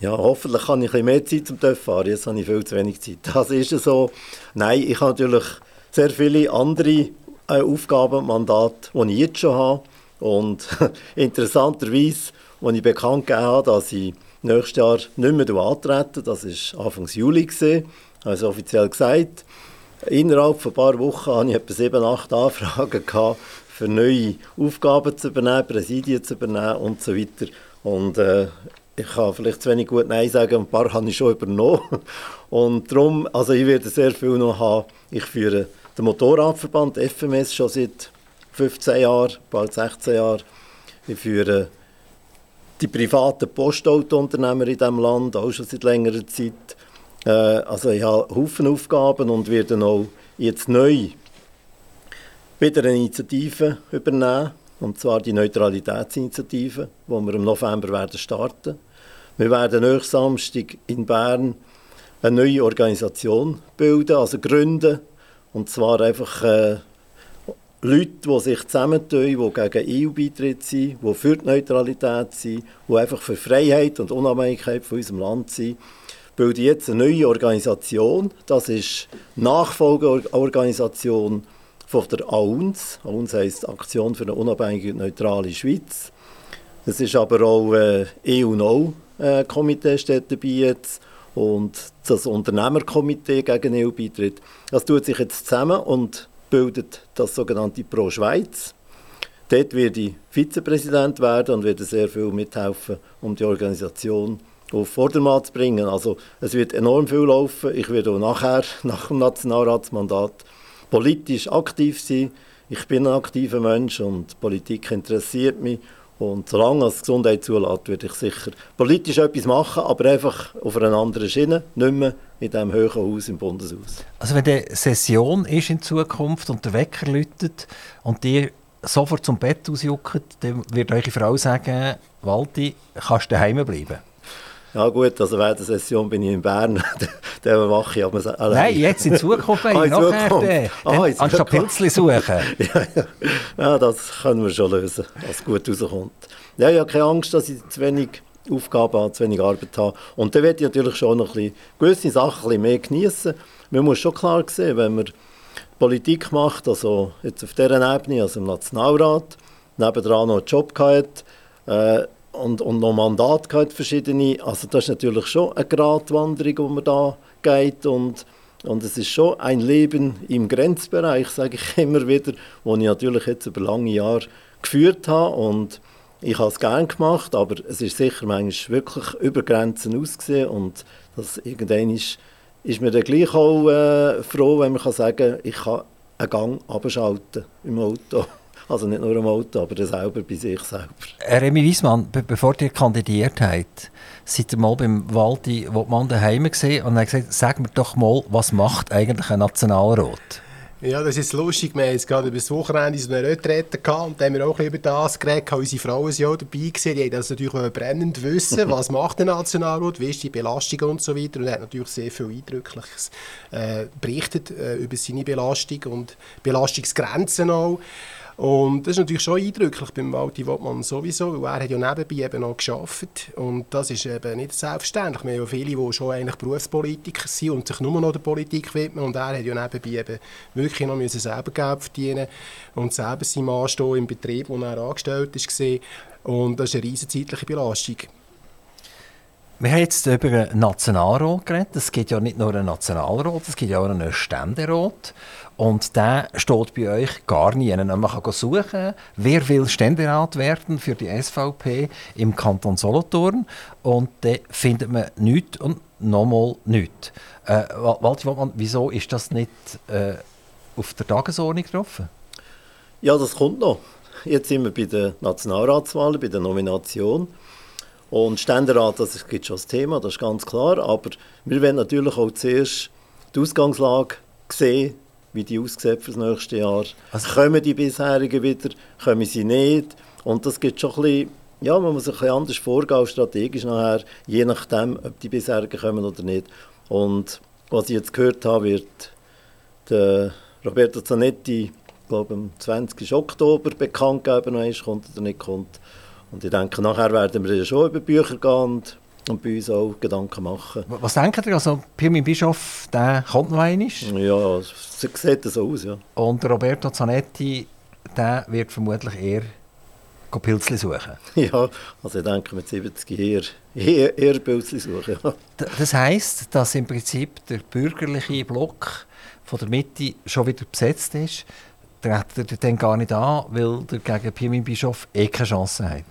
Ja, hoffentlich habe ich ein mehr Zeit zum Töpffahren. Jetzt habe ich viel zu wenig Zeit. Das ist so. Nein, ich habe natürlich sehr viele andere äh, Aufgaben, Mandate, die ich jetzt schon habe. Und interessanterweise, als ich bekannt gegeben habe, dass ich nächstes Jahr nicht mehr antrete, das war Anfang Juli, gewesen, also offiziell gesagt, innerhalb von ein paar Wochen hatte ich etwa sieben, acht Anfragen gehabt, für neue Aufgaben zu übernehmen, Präsidien zu übernehmen und so weiter. Und äh, ich kann vielleicht zu wenig gut Nein sagen, ein paar habe ich schon übernommen. Und darum, also ich werde sehr viel noch haben. Ich führe den Motorradverband FMS schon seit 15 Jahren, bald 16 Jahren. Ich führe die privaten Postauto-Unternehmer in diesem Land auch schon seit längerer Zeit. Äh, also ich habe Haufen Aufgaben und werde auch jetzt neu wieder eine Initiative übernehmen, und zwar die Neutralitätsinitiative, die wir im November werden starten. Wir werden nächsten Samstag in Bern eine neue Organisation bilden, also gründen, und zwar einfach äh, Leute, die sich zusammentun, die gegen EU-Beitritt sind, die für die Neutralität sind, die einfach für Freiheit und Unabhängigkeit von unserem Land sind, bilden jetzt eine neue Organisation. Das ist Nachfolgeorganisation von der AUNS. AUNS heisst Aktion für eine unabhängige und neutrale Schweiz. Es ist aber auch äh, EU-No-Komitee steht dabei jetzt und das Unternehmerkomitee gegen EU-Beitritt. Das tut sich jetzt zusammen und bildet das sogenannte Pro Schweiz. Dort werde ich Vizepräsident werden und werde sehr viel mithelfen, um die Organisation auf Vordermann zu bringen. Also es wird enorm viel laufen. Ich werde auch nachher, nach dem Nationalratsmandat, politisch aktiv sein. Ich bin ein aktiver Mensch und Politik interessiert mich und solange es Gesundheit zulässt, würde ich sicher politisch etwas machen, aber einfach auf einer anderen Schiene, nicht mehr in diesem hohen Haus im Bundeshaus.
Also wenn die Session ist in Zukunft und der Wecker läutet und ihr sofort zum Bett ausjuckt, dann wird eure Frau sagen, Walti, kannst du daheim bleiben?
Ja gut, also während der Session bin ich in Bern, dann mache ich aber
allein. Nein, jetzt in Zukunft, ah, in nachher, Zukunft. Ah, in anstatt Pilzli suchen.
ja, ja. ja, das können wir schon lösen, was gut rauskommt. Ja, ich habe keine Angst, dass ich zu wenig Aufgaben habe, zu wenig Arbeit habe. Und dann werde ich natürlich schon noch ein bisschen, gewisse Sachen ein bisschen mehr genießen. Man muss schon klar sehen, wenn man Politik macht, also jetzt auf dieser Ebene, also im Nationalrat, nebendran noch einen Job gehabt, äh, und, und noch Mandat gehabt, verschiedene. Also das ist natürlich schon eine Gratwanderung, die man da geht und, und es ist schon ein Leben im Grenzbereich, sage ich immer wieder, wo ich natürlich jetzt über lange Jahre geführt habe und ich habe es gerne gemacht, aber es ist sicher manchmal wirklich über Grenzen ausgesehen und das irgendwann ist ist man dann gleich auch äh, froh, wenn man kann sagen kann, ich kann einen Gang abschalten im Auto. Also nicht nur im Auto, aber selber bei sich selber.
Remy Wiesmann, be bevor ihr kandidiert habt, seid ihr mal beim Waldi Wotmann daheim gesehen und hat gesagt, sag mir doch mal, was macht eigentlich ein Nationalrat?
Ja, das ist lustig. Wir haben jetzt gerade über das Wochenende so eine Retrette gehabt und da haben wir auch ein über das geredet. Unsere Frauen sind auch dabei gewesen. Die haben das natürlich brennend wissen, was macht der Nationalrat, wie ist die Belastung und so weiter. Und er hat natürlich sehr viel Eindrückliches äh, berichtet äh, über seine Belastung und Belastungsgrenzen auch. Und das ist natürlich schon eindrücklich beim Walti Wottmann sowieso, weil er hat ja nebenbei eben noch geschafft und das ist eben nicht selbstverständlich. Wir haben ja viele, die schon eigentlich Berufspolitiker sind und sich nur noch der Politik widmen und er hat ja nebenbei eben wirklich noch müssen selber Geld verdienen und selber sein Mann im Betrieb, wo er angestellt ist und das ist eine riesige zeitliche Belastung.
Wir haben jetzt über einen Nationalrat geredet. Es gibt ja nicht nur einen Nationalrat, es gibt ja auch einen Ständerat. Und der steht bei euch gar nie. Man kann suchen, wer will Ständerat werden für die SVP im Kanton Solothurn. Und dann findet man nichts und nochmal nichts. Äh, Walter wieso ist das nicht äh, auf der Tagesordnung drauf?
Ja, das kommt noch. Jetzt sind wir bei den Nationalratswahlen, bei der Nomination. Und Ständerat, das gibt schon das Thema, das ist ganz klar. Aber wir wollen natürlich auch zuerst die Ausgangslage sehen, wie die aussieht für das nächste Jahr. Also, kommen die bisherigen wieder, kommen sie nicht? Und das gibt schon ein bisschen, ja, man muss ein bisschen anders vorgehen, strategisch nachher, je nachdem, ob die bisherigen kommen oder nicht. Und was ich jetzt gehört habe, wird der Roberto Zanetti, glaube am 20. Oktober bekannt geben, ob er kommt oder nicht kommt. Und ich denke, nachher werden wir schon über Bücher gehen und und bei uns auch Gedanken machen.
Was denkt ihr? Also, Pirmin Bischof, der kommt noch einmal?
Ja, es sieht so aus, ja.
Und Roberto Zanetti, der wird vermutlich eher Pilzli suchen.
Ja, also ich denke mit 70 eher, eher, eher Pilzli suchen. Ja.
Das heisst, dass im Prinzip der bürgerliche Block von der Mitte schon wieder besetzt ist. Tritt er dann gar nicht an, weil der gegen Pirmin Bischof eh keine Chance hat.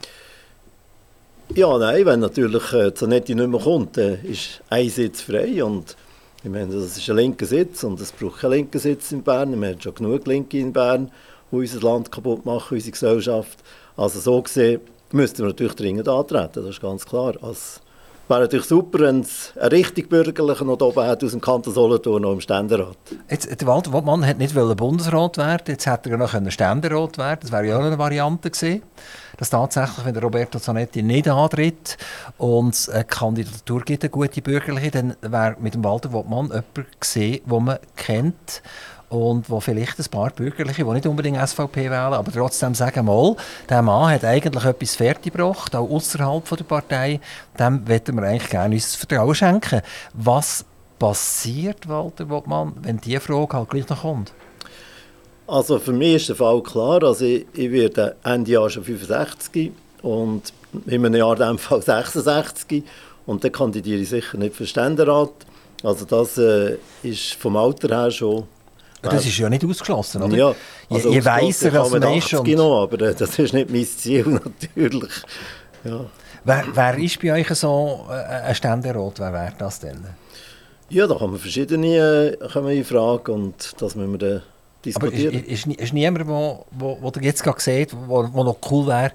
Ja, nein, wenn natürlich äh, Zanetti nicht mehr kommt, dann ist ein Sitz frei und ich meine, das ist ein linker Sitz und es braucht keinen linken Sitz in Bern. Wir haben schon genug Linke in Bern, die unser Land kaputt machen, unsere Gesellschaft. Also so gesehen müssten wir natürlich dringend antreten, das ist ganz klar. Also, wäre natürlich super, wenn es einen richtig Bürgerlichen noch oben hat aus dem Kanton Solothurn noch im Ständerat.
Jetzt, Walter Wottmann hat nicht Bundesrat werden jetzt hätte er noch Ständerat werden Das wäre ja auch eine Variante gewesen dass tatsächlich, wenn Roberto Zanetti nicht antritt und eine Kandidatur gibt, eine gute bürgerliche, dann wäre mit dem Walter Wottmann jemand gesehen, den man kennt und wo vielleicht ein paar Bürgerliche, die nicht unbedingt SVP wählen, aber trotzdem sagen, mal, der Mann hat eigentlich etwas fertiggebracht, auch außerhalb der Partei, dem möchten wir eigentlich gerne unser Vertrauen schenken. Was passiert, Walter Wottmann, wenn diese Frage halt gleich noch kommt?
Also für mich ist der Fall klar. Also ich, ich werde Ende Jahr schon 65 und in einem Jahr in Fall 66 und dann kandidiere ich sicher nicht für Ständerat. Also das äh, ist vom Alter her schon...
Das ist ja nicht ausgeschlossen, oder?
Ja,
also je, je weiser als man ist.
Und genau, aber das ist nicht mein Ziel natürlich. Ja.
Wer, wer ist bei euch so äh, ein Ständerat? Wer wäre das denn?
Ja, da wir verschiedene äh, kommen in Frage und das müssen wir dann diskutieren.
Aber ist, ist, ist niemand, ihr jetzt gerade wo, wo noch cool wäre,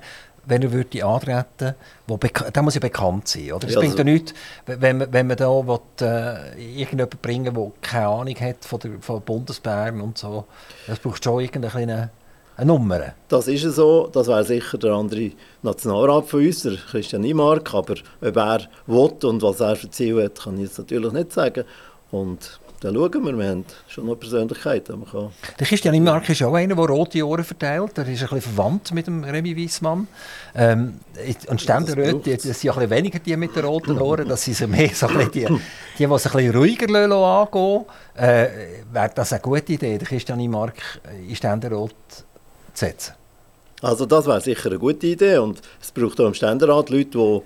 wenn er würde antreten würde, der muss ja bekannt sein, oder? Es ja, bringt also, ja nichts, wenn man, wenn man da will, äh, irgendjemanden bringen der keine Ahnung hat von, der, von Bundesbären und so. Das braucht schon irgendeine eine Nummer.
Das ist so, das wäre sicher der andere Nationalrat von uns, der Christian Niemark, aber ob er will und was er für Ziel hat, kann ich jetzt natürlich nicht sagen. Und dann schauen wir, wir haben schon noch Persönlichkeiten. Man kann
der Christian Immark ist auch einer, der rote Ohren verteilt. Er ist ein bisschen verwandt mit dem Remy Wiesmann. Ähm, und ja, das sind ein bisschen weniger die mit den roten Ohren, das sind mehr so ein die, die, die es ein bisschen ruhiger angehen äh, Wäre das eine gute Idee, den Christian Immark in Ständerat zu setzen?
Also das wäre sicher eine gute Idee und es braucht auch im Ständerat Leute, die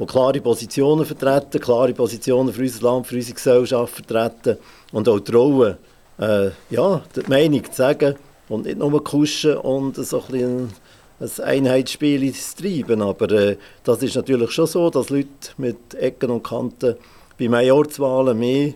die klare Positionen vertreten, klare Positionen für unser Land, für unsere Gesellschaft vertreten und auch trauen, äh, ja, die Meinung zu sagen und nicht nur kuschen und so ein, ein Einheitsspiel zu treiben. Aber äh, das ist natürlich schon so, dass Leute mit Ecken und Kanten bei Majorswahlen mehr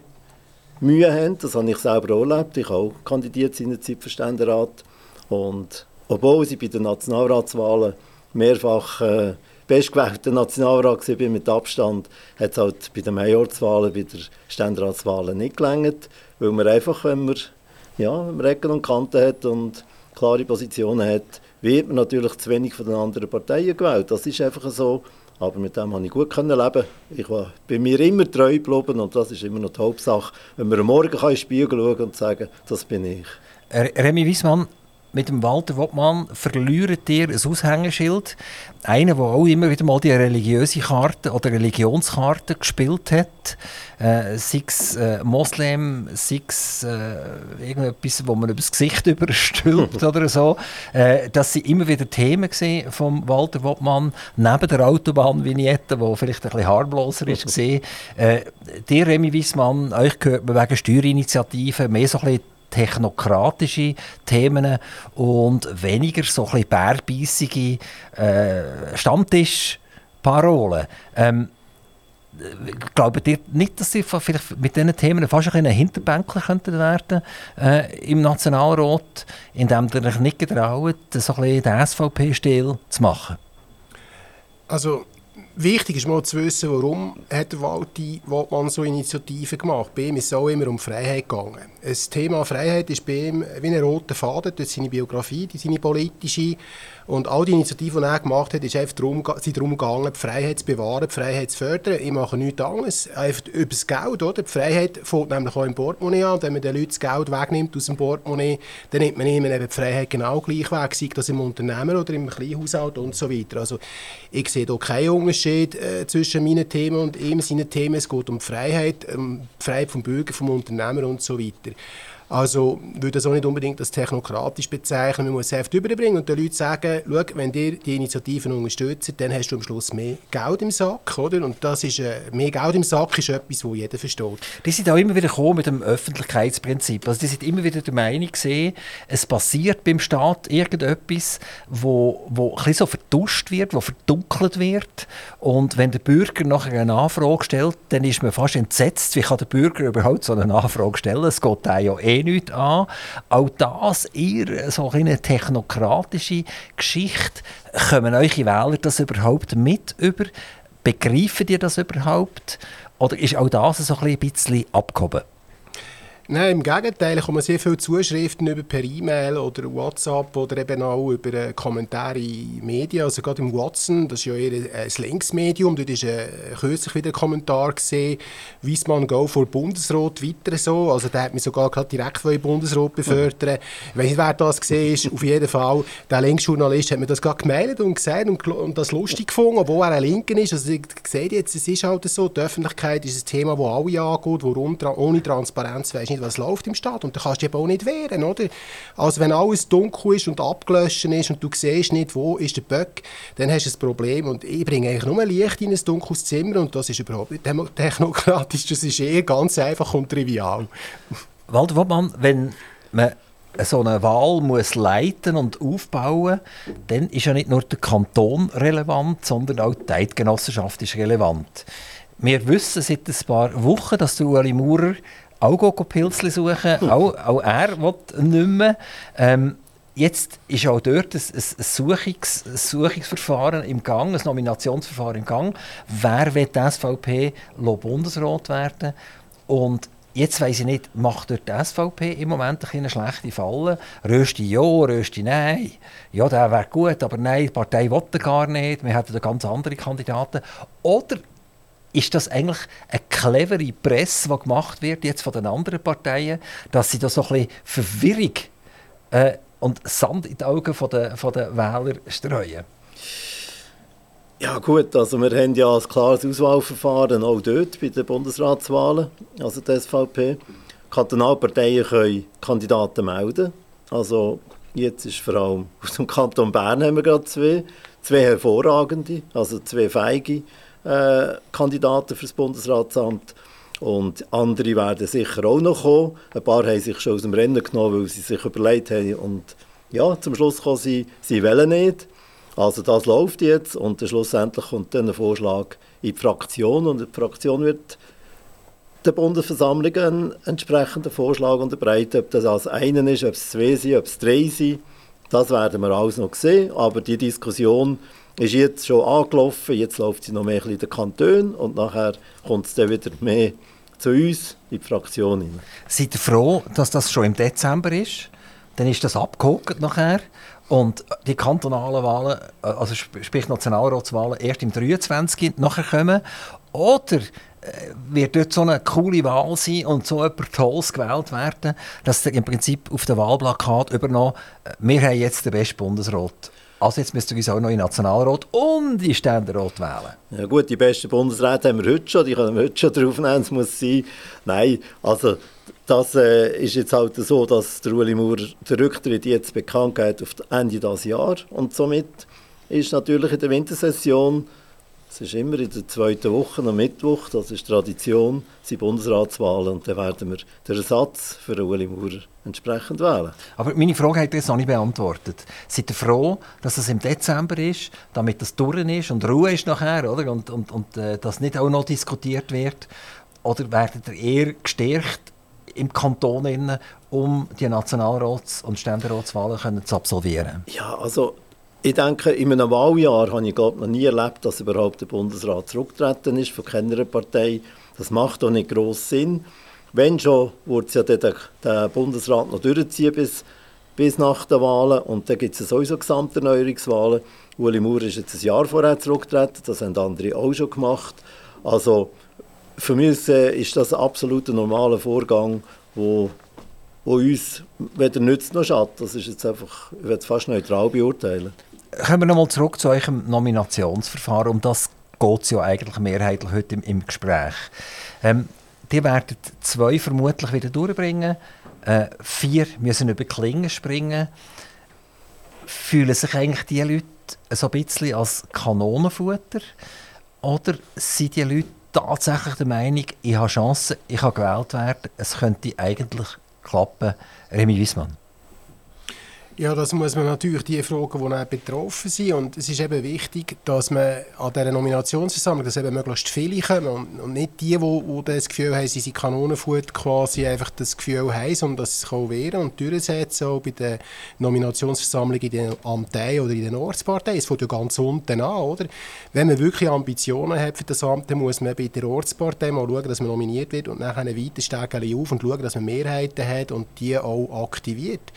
Mühe haben. Das habe ich selber auch erlebt. Ich habe auch kandidiert in der Zeit für Ständerat. Und obwohl ich bei den Nationalratswahlen mehrfach äh, bestgewählter Nationalrat war mit Abstand, hat es halt bei den Majorswahlen, bei den Ständeratswahlen nicht gelangt, weil man einfach, wenn man, ja, wenn man Ecken und Kanten hat und klare Positionen hat, wird man natürlich zu wenig von den anderen Parteien gewählt. Das ist einfach so. Aber mit dem konnte ich gut leben. Ich war bei mir immer treu geblieben und das ist immer noch die Hauptsache. Wenn man am Morgen in den Spiegel schauen und sagen, das bin ich.
Remy Wiesmann, mit dem Walter Wottmann verliert ihr ein Aushängeschild. Einer, der auch immer wieder mal die religiöse Karte oder Religionskarte gespielt hat. Äh, sei es äh, Moslem, sei es äh, irgendetwas, wo man über das Gesicht überstülpt oder so. Äh, das sind immer wieder Themen von Walter Wottmann, neben der Autobahnvignette, die vielleicht ein bisschen harmloser ist. äh, dir, Remy Wiesmann, euch gehört man wegen Steuerinitiativen mehr so ein bisschen technokratische Themen und weniger so ein bärbeissige äh, Stammtischparolen. Ähm, Glaubt ihr nicht, dass sie vielleicht mit diesen Themen fast ein Hinterbänkler könnten werden äh, im Nationalrat, indem ihr euch nicht getraut, so ein bisschen den SVP-Stil zu machen?
Also Wichtig ist mal zu wissen, warum hat Walti Waldmann so Initiativen gemacht. Bei ihm ist es auch immer um Freiheit gegangen. Das Thema Freiheit ist bei ihm wie ein roter Faden durch seine Biografie, seine politische. Und all die Initiativen, die er gemacht hat, ist einfach darum, sind darum gegangen, die Freiheit zu bewahren, die Freiheit zu fördern. Ich mache nichts anderes, einfach über das Geld. Oder? Die Freiheit fängt nämlich auch im Portemonnaie an. Wenn man den Leuten das Geld wegnimmt aus dem Portemonnaie, dann nimmt man ihnen eben die Freiheit genau gleich weg, sei das im Unternehmen oder im Kleinhaushalt und so weiter. Also ich sehe hier keinen Unterschied äh, zwischen meinen Themen und ihm seinen Themen. Es geht um Freiheit, die Freiheit vom Bürger, vom Unternehmer und so weiter. Also würde das auch nicht unbedingt als technokratisch bezeichnen. Man muss es einfach überbringen und den Leuten sagen, schau, wenn ihr die Initiativen unterstützt, dann hast du am Schluss mehr Geld im Sack. Oder? Und das ist, äh, mehr Geld im Sack ist etwas, das jeder versteht.
Die sind auch immer wieder gekommen mit dem Öffentlichkeitsprinzip. Also die sind immer wieder der Meinung gesehen, es passiert beim Staat irgendetwas, wo, wo ein so vertuscht wird, wo verdunkelt wird. Und wenn der Bürger nachher eine Anfrage stellt, dann ist man fast entsetzt, wie kann der Bürger überhaupt so eine Anfrage stellen? Es geht ja eh nichts an. Auch das eher so eine technokratische Geschichte. Kommen eure Wähler das überhaupt mit über? Begreifen die das überhaupt? Oder ist auch das so ein bisschen abgehoben?
Nein, im Gegenteil, ich komme sehr viele Zuschriften über per E-Mail oder WhatsApp oder eben auch über äh, Kommentare in Medien. Also gerade im Watson, das ist ja eher ein Linksmedium, dort ist äh, kürzlich wieder ein Kommentar gesehen, Wiesmann Go vor Bundesrat weiter so. Also der hat mich sogar gerade direkt von Bundesrat befördern. Ich weiß nicht, wer das gesehen ist. Auf jeden Fall, der Linksjournalist hat mir das gerade gemeldet und gesagt und, und das lustig gefunden, obwohl er ein Linken ist. Also ich sehe jetzt, es ist halt so, die Öffentlichkeit ist ein Thema, das alle angeht, warum ohne Transparenz weiss nicht, was läuft im Staat. Und da kannst du eben auch nicht wehren, oder? Also wenn alles dunkel ist und abgelöscht ist und du siehst nicht, wo ist der Böck, dann hast du ein Problem. Und ich bringe eigentlich nur Licht in ein dunkles Zimmer und das ist überhaupt nicht technokratisch, das ist eher ganz einfach und trivial.
Walter Wottmann, wenn man so eine Wahl muss leiten und aufbauen, dann ist ja nicht nur der Kanton relevant, sondern auch die Eidgenossenschaft ist relevant. Wir wissen seit ein paar Wochen, dass der Ueli Maurer auch Pilzli suchen. auch, auch er will nicht mehr. Ähm, jetzt ist auch dort ein, ein, Suchungs, ein Suchungsverfahren im Gang, ein Nominationsverfahren im Gang. Wer will die SVP Bundesrat werden? Und Jetzt weiss ich nicht, macht dort die SVP im Moment eine schlechte Falle? Rösti ja, Rösti nein. Ja, der wäre gut, aber nein, die Partei will gar nicht. Wir hätten ganz andere Kandidaten. Oder ist das eigentlich eine clevere Presse, die gemacht wird jetzt von den anderen Parteien, dass sie da so ein bisschen Verwirrung äh, und Sand in die Augen von der, von der Wähler streuen?
Ja gut, also wir haben ja ein klares Auswahlverfahren auch dort bei den Bundesratswahlen, also die SVP. Kantonalparteien können Kandidaten melden. Also jetzt ist vor allem aus dem Kanton Bern haben wir gerade zwei, zwei hervorragende, also zwei feige äh, Kandidaten für das Bundesratsamt. Und andere werden sicher auch noch kommen. Ein paar haben sich schon aus dem Rennen genommen, weil sie sich überlegt haben. Und ja, zum Schluss kommen sie, sie wollen nicht. Also das läuft jetzt und schlussendlich kommt dann ein Vorschlag in die Fraktion und die Fraktion wird der Bundesversammlung einen entsprechenden Vorschlag unterbreiten. Ob das als einen ist, ob es zwei sind, ob es drei sind, das werden wir alles noch sehen. Aber die Diskussion ist jetzt schon angelaufen, jetzt läuft sie noch mehr in den Kantonen und nachher kommt es dann wieder mehr zu uns in die Fraktion.
Seid ihr froh, dass das schon im Dezember ist? Dann ist das abgehakt nachher und die kantonalen Wahlen, äh, also sprich Nationalratswahlen, erst im 23. nachher kommen. Oder äh, wird dort so eine coole Wahl sein und so jemand Tolles gewählt werden, dass im Prinzip auf dem Wahlplakat übernommen, äh, wir haben jetzt den besten Bundesrat. Also jetzt müsst ihr uns auch noch in Nationalrat und in Ständerat wählen.
Ja gut, die besten Bundesräte haben wir heute schon, die können wir heute schon draufnehmen, es muss sein. Nein, also das äh, ist jetzt halt so, dass der Ueli Maurer der Rücktritt jetzt bekannt geht auf Ende dieses Jahres und somit ist natürlich in der Wintersession es ist immer in der zweiten Woche, am Mittwoch, das ist Tradition, sind Bundesratswahlen und dann werden wir den Ersatz für Ueli Maurer entsprechend wählen.
Aber meine Frage hat jetzt noch nicht beantwortet. Seid ihr froh, dass es im Dezember ist, damit das durch ist und Ruhe ist nachher, oder? Und, und, und äh, dass nicht auch noch diskutiert wird? Oder werdet ihr eher gestärkt im Kanton, innen, um die Nationalrats- und Ständeratswahlen zu absolvieren?
Ja, also ich denke, in einem Wahljahr habe ich glaube, noch nie erlebt, dass überhaupt der Bundesrat zurückgetreten ist von keiner Partei. Das macht auch nicht groß Sinn. Wenn schon, würde es ja den, den Bundesrat noch durchziehen bis, bis nach den Wahlen. Und dann gibt es ja sowieso Gesamterneuerungswahlen. Uli Maurer ist jetzt ein Jahr vorher zurückgetreten, das haben andere auch schon gemacht. Also für mich ist das ein absolut normaler Vorgang, wo, wo uns weder nützt noch schadet. Das ist jetzt einfach, ich werde es fast neutral beurteilen.
Kommen wir nochmal zurück zu eurem Nominationsverfahren. Um das geht es ja eigentlich mehrheitlich heute im, im Gespräch. Ähm, die werden zwei vermutlich wieder durchbringen. Äh, vier müssen über Klingen springen. Fühlen sich eigentlich die Leute so ein bisschen als Kanonenfutter? Oder sind die Leute tatsächlich der Meinung, ich habe Chancen, ich kann gewählt werden, es könnte eigentlich klappen? Remy Wiesmann.
Ja, das muss man natürlich die fragen, die auch betroffen sind. Und es ist eben wichtig, dass man an dieser Nominationsversammlung, dass eben möglichst viele kommen und, und nicht die, die, die das Gefühl haben, sie sind Kanonenfutter, quasi einfach das Gefühl haben, sondern dass sie es wehren und durchsetzen, auch bei der Nominationsversammlung in den Amteien oder in den Ortsparteien. Es fängt ja ganz unten an, oder? Wenn man wirklich Ambitionen hat für das Amt, dann muss man bei der Ortspartei mal schauen, dass man nominiert wird und nachher weiter steigen auf und schauen, dass man Mehrheiten hat und die auch aktiviert.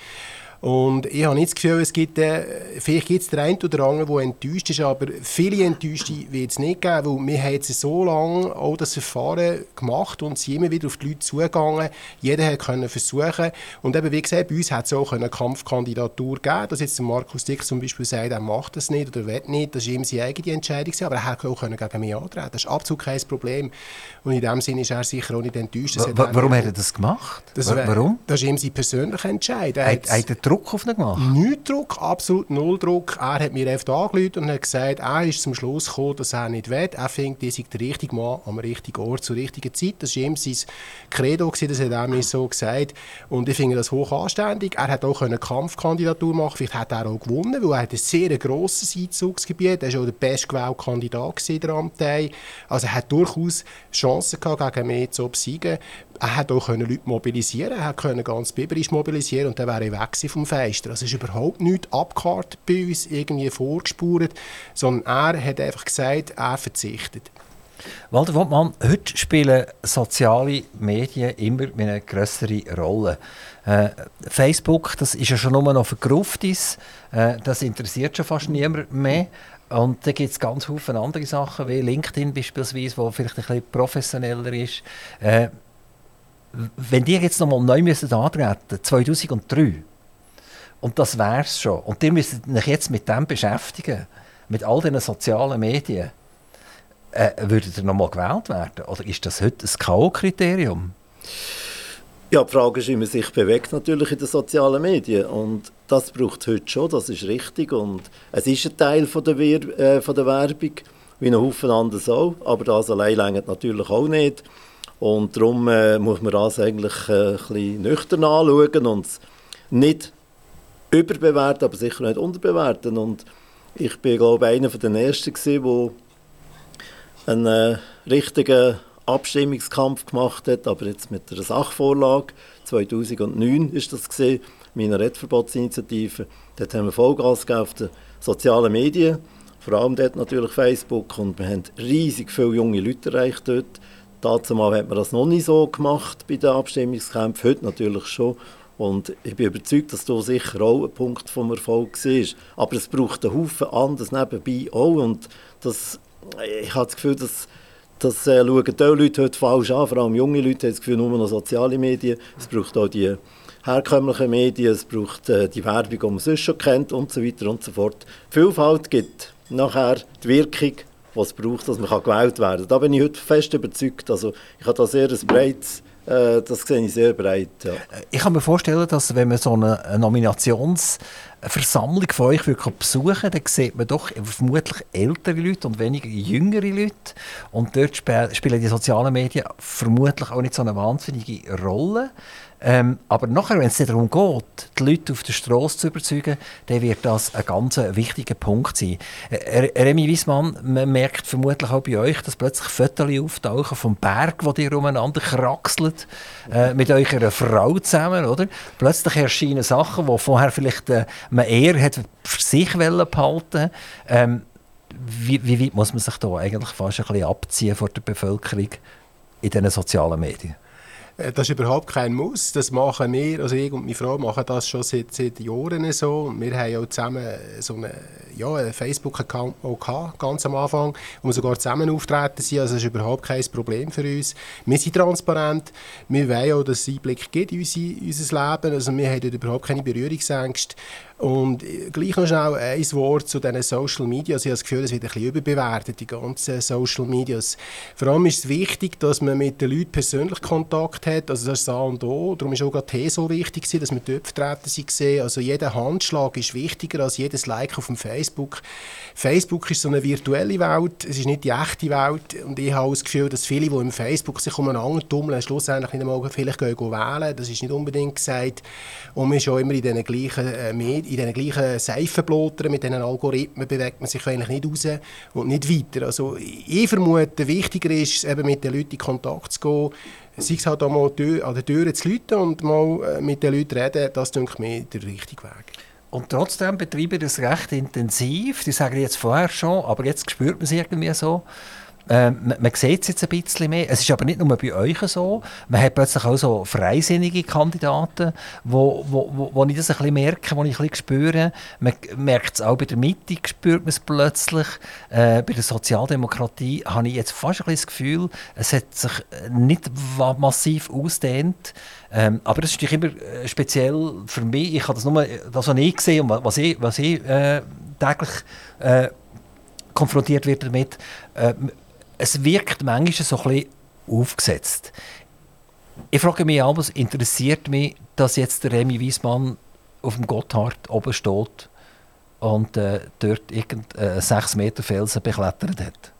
Und ich habe nicht das Gefühl, es gibt, äh, vielleicht gibt es den einen oder anderen, der enttäuscht ist, aber viele Enttäuschte wird es nicht geben, weil wir haben jetzt so lange auch das Verfahren gemacht und sind immer wieder auf die Leute zugegangen. Jeder konnte versuchen. Und eben, wie gesagt, bei uns hat es auch eine Kampfkandidatur geben, dass jetzt Markus Dick zum Beispiel sagt, er macht das nicht oder will nicht, das ist ihm seine eigene Entscheidung, aber er hätte auch gegen mich antreten Das ist absolut kein Problem. Und in dem Sinne ist er sicher auch nicht enttäuscht.
Warum hat er das gemacht?
Das Warum? Das ist ihm sein persönlicher Entscheid. Er
hat Druck auf ihn gemacht?
Nicht Druck, absolut null Druck. Er hat mir einfach angerufen und hat gesagt, er ist zum Schluss gekommen, dass er nicht will. Er findet, er sei der richtige Mann am richtigen Ort zur richtigen Zeit. Das war ihm sein Credo, das hat er mir so gesagt. Und ich finde das hoch anständig. Er hat auch eine Kampfkandidatur machen Vielleicht hat er auch gewonnen, weil er hat ein sehr grosses Einzugsgebiet. Er war auch der bestgewählte Kandidat in der Amtei. Also er hat durchaus Chancen gehabt, gegen mich zu besiegen er hat auch Leute mobilisieren er konnte ganz biberisch mobilisieren und dann wäre er weg vom Fenster. Also es ist überhaupt nichts abgekartet bei uns, irgendwie vorgespurt, sondern er hat einfach gesagt, er verzichtet.
Walter Wottmann, heute spielen soziale Medien immer eine größere Rolle. Äh, Facebook, das ist ja schon nur noch für Gruftis, äh, das interessiert schon fast niemand mehr. Und da gibt es ganz viele andere Sachen, wie LinkedIn beispielsweise, wo vielleicht ein bisschen professioneller ist. Äh, wenn die jetzt nochmal neu müssen antreten 2003, und das wäre es schon, und ihr müsst euch jetzt mit dem beschäftigen, mit all diesen sozialen Medien, äh, würdet ihr nochmal gewählt werden? Oder ist das heute ein K.O.-Kriterium?
Ja, die Frage ist, wie man sich bewegt natürlich in den sozialen Medien. Und das braucht es heute schon, das ist richtig. Und es ist ein Teil von der, Wir äh, von der Werbung, wie ein Haufen anderes auch. Aber das allein längert natürlich auch nicht. Und darum äh, muss man das eigentlich äh, ein bisschen nüchtern anschauen und nicht überbewerten, aber sicher nicht unterbewerten. Und ich bin, glaube ich, einer der Ersten, der einen äh, richtigen Abstimmungskampf gemacht hat, aber jetzt mit einer Sachvorlage. 2009 ist das gesehen, Minarettverbotsinitiative. Dort haben wir Vollgas auf den sozialen Medien, vor allem dort natürlich Facebook und wir haben riesig viele junge Leute erreicht dort. Dazu hat man das noch nicht so gemacht bei den Abstimmungskämpfen, heute natürlich schon. Und ich bin überzeugt, dass da sicher auch ein Punkt vom Erfolg war. Aber es braucht einen Haufen anderes nebenbei auch. Und das, ich habe das Gefühl, dass das äh, schauen die Leute heute falsch an, vor allem junge Leute haben das Gefühl, nur noch soziale Medien. Es braucht auch die herkömmlichen Medien, es braucht äh, die Werbung, die man sonst schon kennt und so weiter und so fort. Vielfalt gibt nachher die Wirkung, die es braucht, dass man gewählt werden kann. Da bin ich heute fest überzeugt. Also ich habe da sehr ein breites äh, das sehe ich sehr breit. Ja.
Ich kann mir vorstellen, dass wenn man so eine Nominationsversammlung von euch besuchen dann sieht man doch vermutlich ältere Leute und weniger jüngere Leute. Und dort spielen die sozialen Medien vermutlich auch nicht so eine wahnsinnige Rolle. Ähm, aber nachher, wenn es darum geht, die Leute auf der Straße zu überzeugen, dann wird das ein ganz wichtiger Punkt sein. Äh, Remy Wiesmann, man merkt vermutlich auch bei euch, dass plötzlich Fotos auftauchen vom Berg, wo ihr umeinander kraxelt, äh, mit eurer Frau zusammen, oder? Plötzlich erscheinen Sachen, die vorher vielleicht äh, man eher hat für sich behalten ähm, wie, wie weit muss man sich da eigentlich fast ein bisschen abziehen vor der Bevölkerung in diesen sozialen Medien?
Äh, das ist überhaupt kein Muss. Das machen wir, also ich und meine Frau machen das schon seit, seit Jahren so. Wir haben auch zusammen so einen, ja, einen Facebook-Account ganz am Anfang, wo wir sogar zusammen auftreten sind. Also das ist überhaupt kein Problem für uns. Wir sind transparent. Wir wollen auch, dass es Einblick gibt in unser, unser Leben. Also wir haben dort überhaupt keine Berührungsängste. Und gleich noch schnell ein Wort zu diesen Social Media. Ich habe das Gefühl, es wird ein bisschen überbewertet, die ganzen Social Medias. Vor allem ist es wichtig, dass man mit den Leuten persönlich Kontakt hat. Also das ist A und O. Darum ist auch gerade T so wichtig, dass wir dort vertreten sind. Also jeder Handschlag ist wichtiger als jedes Like auf dem Facebook. Facebook ist so eine virtuelle Welt, es ist nicht die echte Welt. Und ich habe das Gefühl, dass viele, die im Facebook sich umeinander tummeln, schlussendlich nicht einmal vielleicht gehen, gehen wählen. Das ist nicht unbedingt gesagt. Und man ist auch immer in den gleichen äh, Medien in den gleichen Seifenblottern, mit diesen Algorithmen bewegt man sich eigentlich nicht raus und nicht weiter. Also ich vermute, wichtiger ist eben mit den Leuten in Kontakt zu gehen, sei es halt auch mal an der Tür zu läuten und mal äh, mit den Leuten reden, das denke mir der richtige Weg.
Und trotzdem betreiben das recht intensiv. Die sagen jetzt vorher schon, aber jetzt spürt man es irgendwie so. Ähm, man, sieht es jetzt ein bisschen mehr. Es ist aber nicht nur bei euch so. Man hat plötzlich auch so freisinnige Kandidaten, wo, wo, wo, ich das ein bisschen merke, wo ich ein bisschen spüre. Man merkt es auch bei der Mitte, spürt man es plötzlich. Äh, bei der Sozialdemokratie habe ich jetzt fast ein bisschen das Gefühl, es hat sich nicht massiv ausdehnt. Ähm, aber das ist natürlich immer äh, speziell für mich. Ich habe das nur das, was ich gesehen und was ich, was ich äh, täglich äh, konfrontiert wird damit. Äh, es wirkt manchmal so ein aufgesetzt. Ich frage mich aber, interessiert mich, dass jetzt der Remy Wiesmann auf dem Gotthard oben steht und äh, dort irgendeinen äh, 6 Meter Felsen beklettert hat.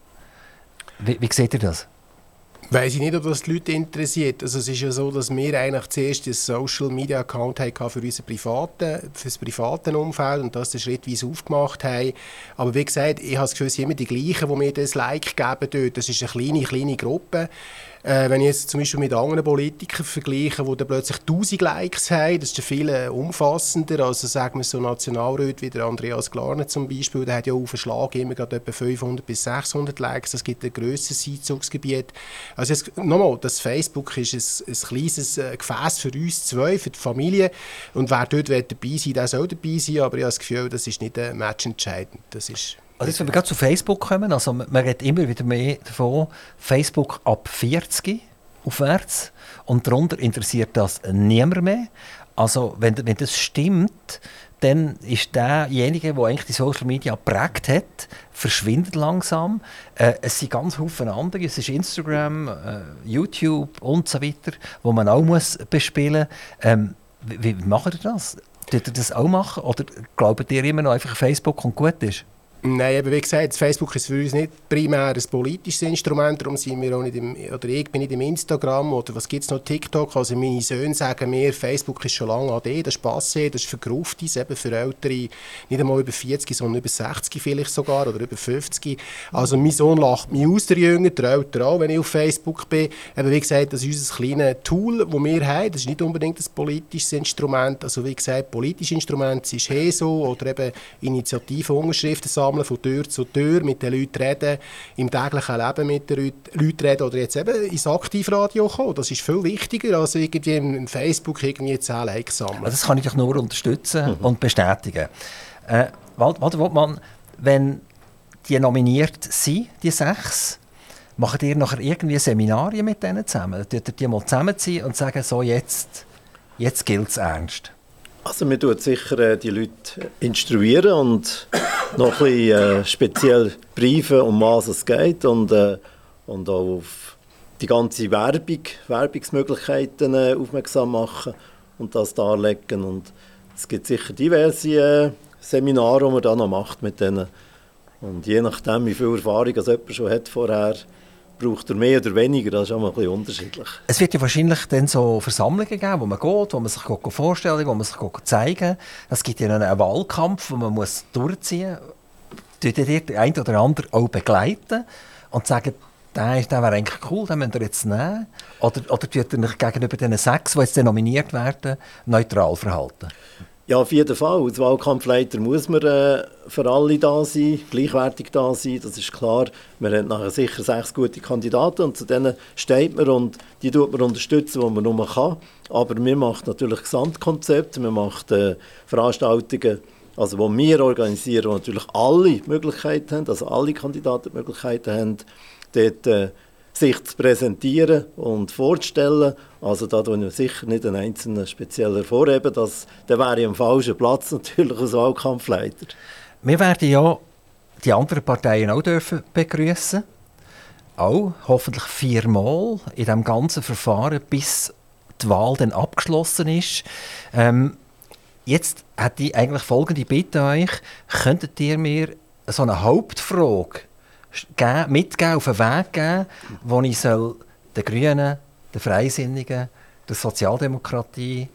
Wie, wie seht ihr das?
Weiß ich nicht, ob das die Leute interessiert. Also es ist ja so, dass wir eigentlich zuerst einen Social Media Account hatten für unser private, für das private Umfeld und das schrittweise aufgemacht haben. Aber wie gesagt, ich habe das Gefühl, es sind immer die gleichen, die mir das Like geben dort. Das ist eine kleine, kleine Gruppe. Äh, wenn ich jetzt zum Beispiel mit anderen Politikern vergleiche, die dann plötzlich 1000 Likes haben, das ist viel äh, umfassender. Also sagen wir so Nationalräte wie der Andreas Glarner zum Beispiel, der hat ja auf den Schlag immer gerade etwa 500 bis 600 Likes. Das gibt ein grösseres Einzugsgebiet. Also nochmal, das Facebook ist ein, ein kleines äh, Gefäß für uns zwei, für die Familie. Und wer dort dabei sein der soll dabei sein. Aber ich habe das Gefühl, das ist nicht äh, matchentscheidend. Das ist
also jetzt, wenn wir gerade zu Facebook kommen, also man redet immer wieder mehr davon, Facebook ab 40 aufwärts und darunter interessiert das niemand mehr. Also wenn, wenn das stimmt, dann ist derjenige, der eigentlich die Social Media prägt hat, verschwindet langsam. Äh, es sind ganz viele andere. Es ist Instagram, äh, YouTube und so weiter, wo man auch muss bespielen muss. Ähm, wie, wie macht ihr das? Tut ihr das auch machen? Oder glaubt ihr immer noch einfach Facebook und gut ist?
Nein, eben wie gesagt, Facebook ist für uns nicht primär ein politisches Instrument, darum sind wir auch nicht im, oder ich bin nicht im Instagram oder was gibt es noch, TikTok, also meine Söhne sagen mir, Facebook ist schon lange AD, das ist passé, das ist für Gruftis, eben für Ältere, nicht einmal über 40, sondern über 60 vielleicht sogar oder über 50. Also mein Sohn lacht mich aus, der Jünger, der Älter auch, wenn ich auf Facebook bin. Eben wie gesagt, das ist unser kleines Tool, das wir haben, das ist nicht unbedingt ein politisches Instrument, also wie gesagt, politische Instrumente sind HESO oder eben Initiativen, Unterschriften sammeln, von Tür zu Tür, mit den Leuten reden, im täglichen Leben mit den Leuten reden oder jetzt eben ins Aktivradio kommen. Das ist viel wichtiger, als irgendwie in Facebook irgendwie 10 Likes sammeln.
Das kann ich doch nur unterstützen mhm. und bestätigen. Äh, Walter Wortmann, wenn die nominiert sind, die sechs, macht ihr nachher irgendwie Seminarien mit denen zusammen? Tut ihr die mal zusammenziehen und sagen, so jetzt, jetzt gilt es ernst?
Also man tut sicher äh, die Leute instruieren und noch ein bisschen äh, speziell briefen, um was es geht und, äh, und auch auf die ganze Werbung, Werbungsmöglichkeiten äh, aufmerksam machen und das darlegen. Und es gibt sicher diverse äh, Seminare, die man dann noch macht mit denen. Und je nachdem, wie viel Erfahrung jemand schon hat vorher, braucht er mehr oder weniger, das ist auch mal ein bisschen unterschiedlich.
Es wird ja wahrscheinlich dann so Versammlungen geben, wo man geht, wo man sich vorstellen wo man sich zeigen Es gibt ja einen Wahlkampf, den man muss durchziehen muss. Tut ihr der eine oder andere auch begleiten und sagen, der, der wäre eigentlich cool, den müsst ihr jetzt nehmen? Oder, oder tut ihr euch gegenüber den sechs, die jetzt nominiert werden, neutral verhalten?
Ja, auf jeden Fall. Als Wahlkampfleiter muss man äh, für alle da sein, gleichwertig da sein, das ist klar. Man hat nachher sicher sechs gute Kandidaten und zu denen steht man und die tut man unterstützen, wo man nur kann. Aber wir machen natürlich Gesamtkonzepte, wir machen äh, Veranstaltungen, also wo wir organisieren, wo natürlich alle Möglichkeiten haben, also alle Kandidaten Möglichkeiten haben, dort äh, sich zu präsentieren und vorzustellen. Also da tun wir sicher nicht einen einzelnen speziell hervorheben. Das, der wäre am falschen Platz natürlich als Wahlkampfleiter.
Wir werden ja die anderen Parteien auch dürfen begrüßen. Auch hoffentlich viermal in dem ganzen Verfahren, bis die Wahl dann abgeschlossen ist. Ähm, jetzt hätte ich eigentlich folgende Bitte an euch. Könntet ihr mir so eine Hauptfrage mitgeben, auf den Weg geben, wo ich soll den Grünen, den Freisinnigen, der Sozialdemokratie,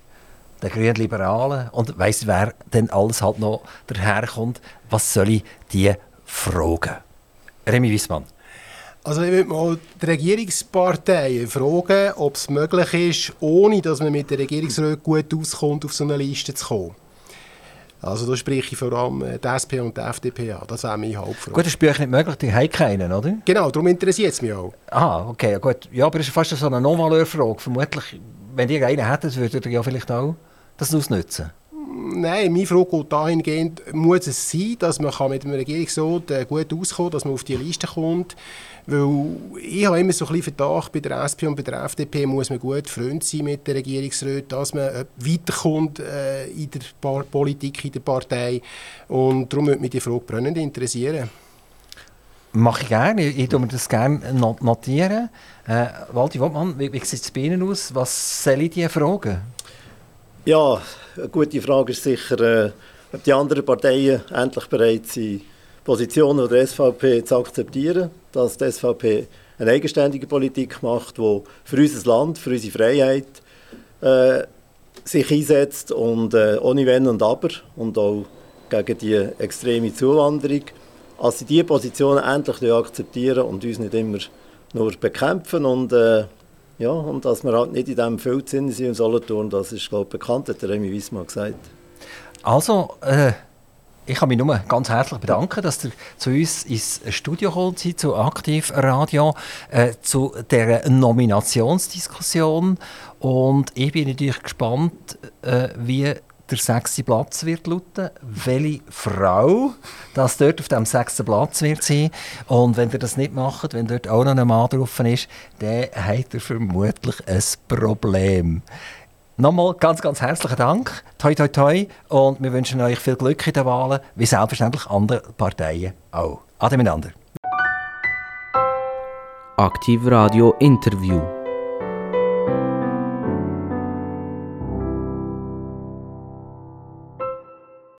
den Grünen Liberalen und weiss wer denn alles halt noch daherkommt, was soll ich die fragen? Remy Wiesmann.
Also ich würde mal die Regierungsparteien fragen, ob es möglich ist, ohne dass man mit der Regierungsrat gut auskommt, auf so eine Liste zu kommen. Also da spreche ich vor allem äh, die SP und die FDP an. Das wäre meine Hauptfrage.
Gut, das ist nicht möglich, die haben keinen, oder?
Genau, darum interessiert es mich auch.
Ah, okay, gut. Ja, aber das ist fast so eine Non-Valeur-Frage. Vermutlich, wenn ihr einen hättet, würdet ihr ja vielleicht auch das ausnutzen.
Nein, meine Frage geht dahingehend, muss es sein, dass man mit dem Regierungsrat äh, gut auskommen kann, dass man auf die Liste kommt. Weil ich habe immer so ein bisschen Verdacht, bei der SP und bei der FDP muss man gut Freund sein mit den Regierungsräten, dass man äh, weiterkommt äh, in der Politik, in der Partei. Und darum würde mich die Frage brennend interessieren.
Mache ich gerne. Ich, ich mir das gerne notieren. Äh, Waldi Wottmann, wie, wie sieht es bei Ihnen aus? Was soll ich dir fragen?
Ja, eine gute Frage ist sicher, äh, ob die anderen Parteien endlich bereit sind, Positionen der SVP zu akzeptieren, dass die SVP eine eigenständige Politik macht, die für unser Land, für unsere Freiheit äh, sich einsetzt und äh, ohne Wenn und Aber und auch gegen die extreme Zuwanderung. Also sie diese Positionen endlich akzeptieren und uns nicht immer nur bekämpfen und äh, ja, und dass wir halt nicht in diesem Filzsinn sind in Solothurn, das ist, glaube ich, bekannt, hat der Remy Wiesmann gesagt.
Also, äh, ich kann mich nur ganz herzlich bedanken, dass ihr zu uns ins Studio gekommen seid, zu Aktivradio, äh, zu dieser Nominationsdiskussion. Und ich bin natürlich gespannt, äh, wie der sechste Platz wird lauten, welche Frau das dort auf dem sechsten Platz wird sein. Und wenn ihr das nicht macht, wenn dort auch noch ein Mann drauf ist, dann habt ihr vermutlich ein Problem. Nochmal ganz, ganz herzlichen Dank. Toi, toi, toi. Und wir wünschen euch viel Glück in den Wahlen, wie selbstverständlich andere Parteien auch. Ade miteinander.
Aktiv Radio Interview.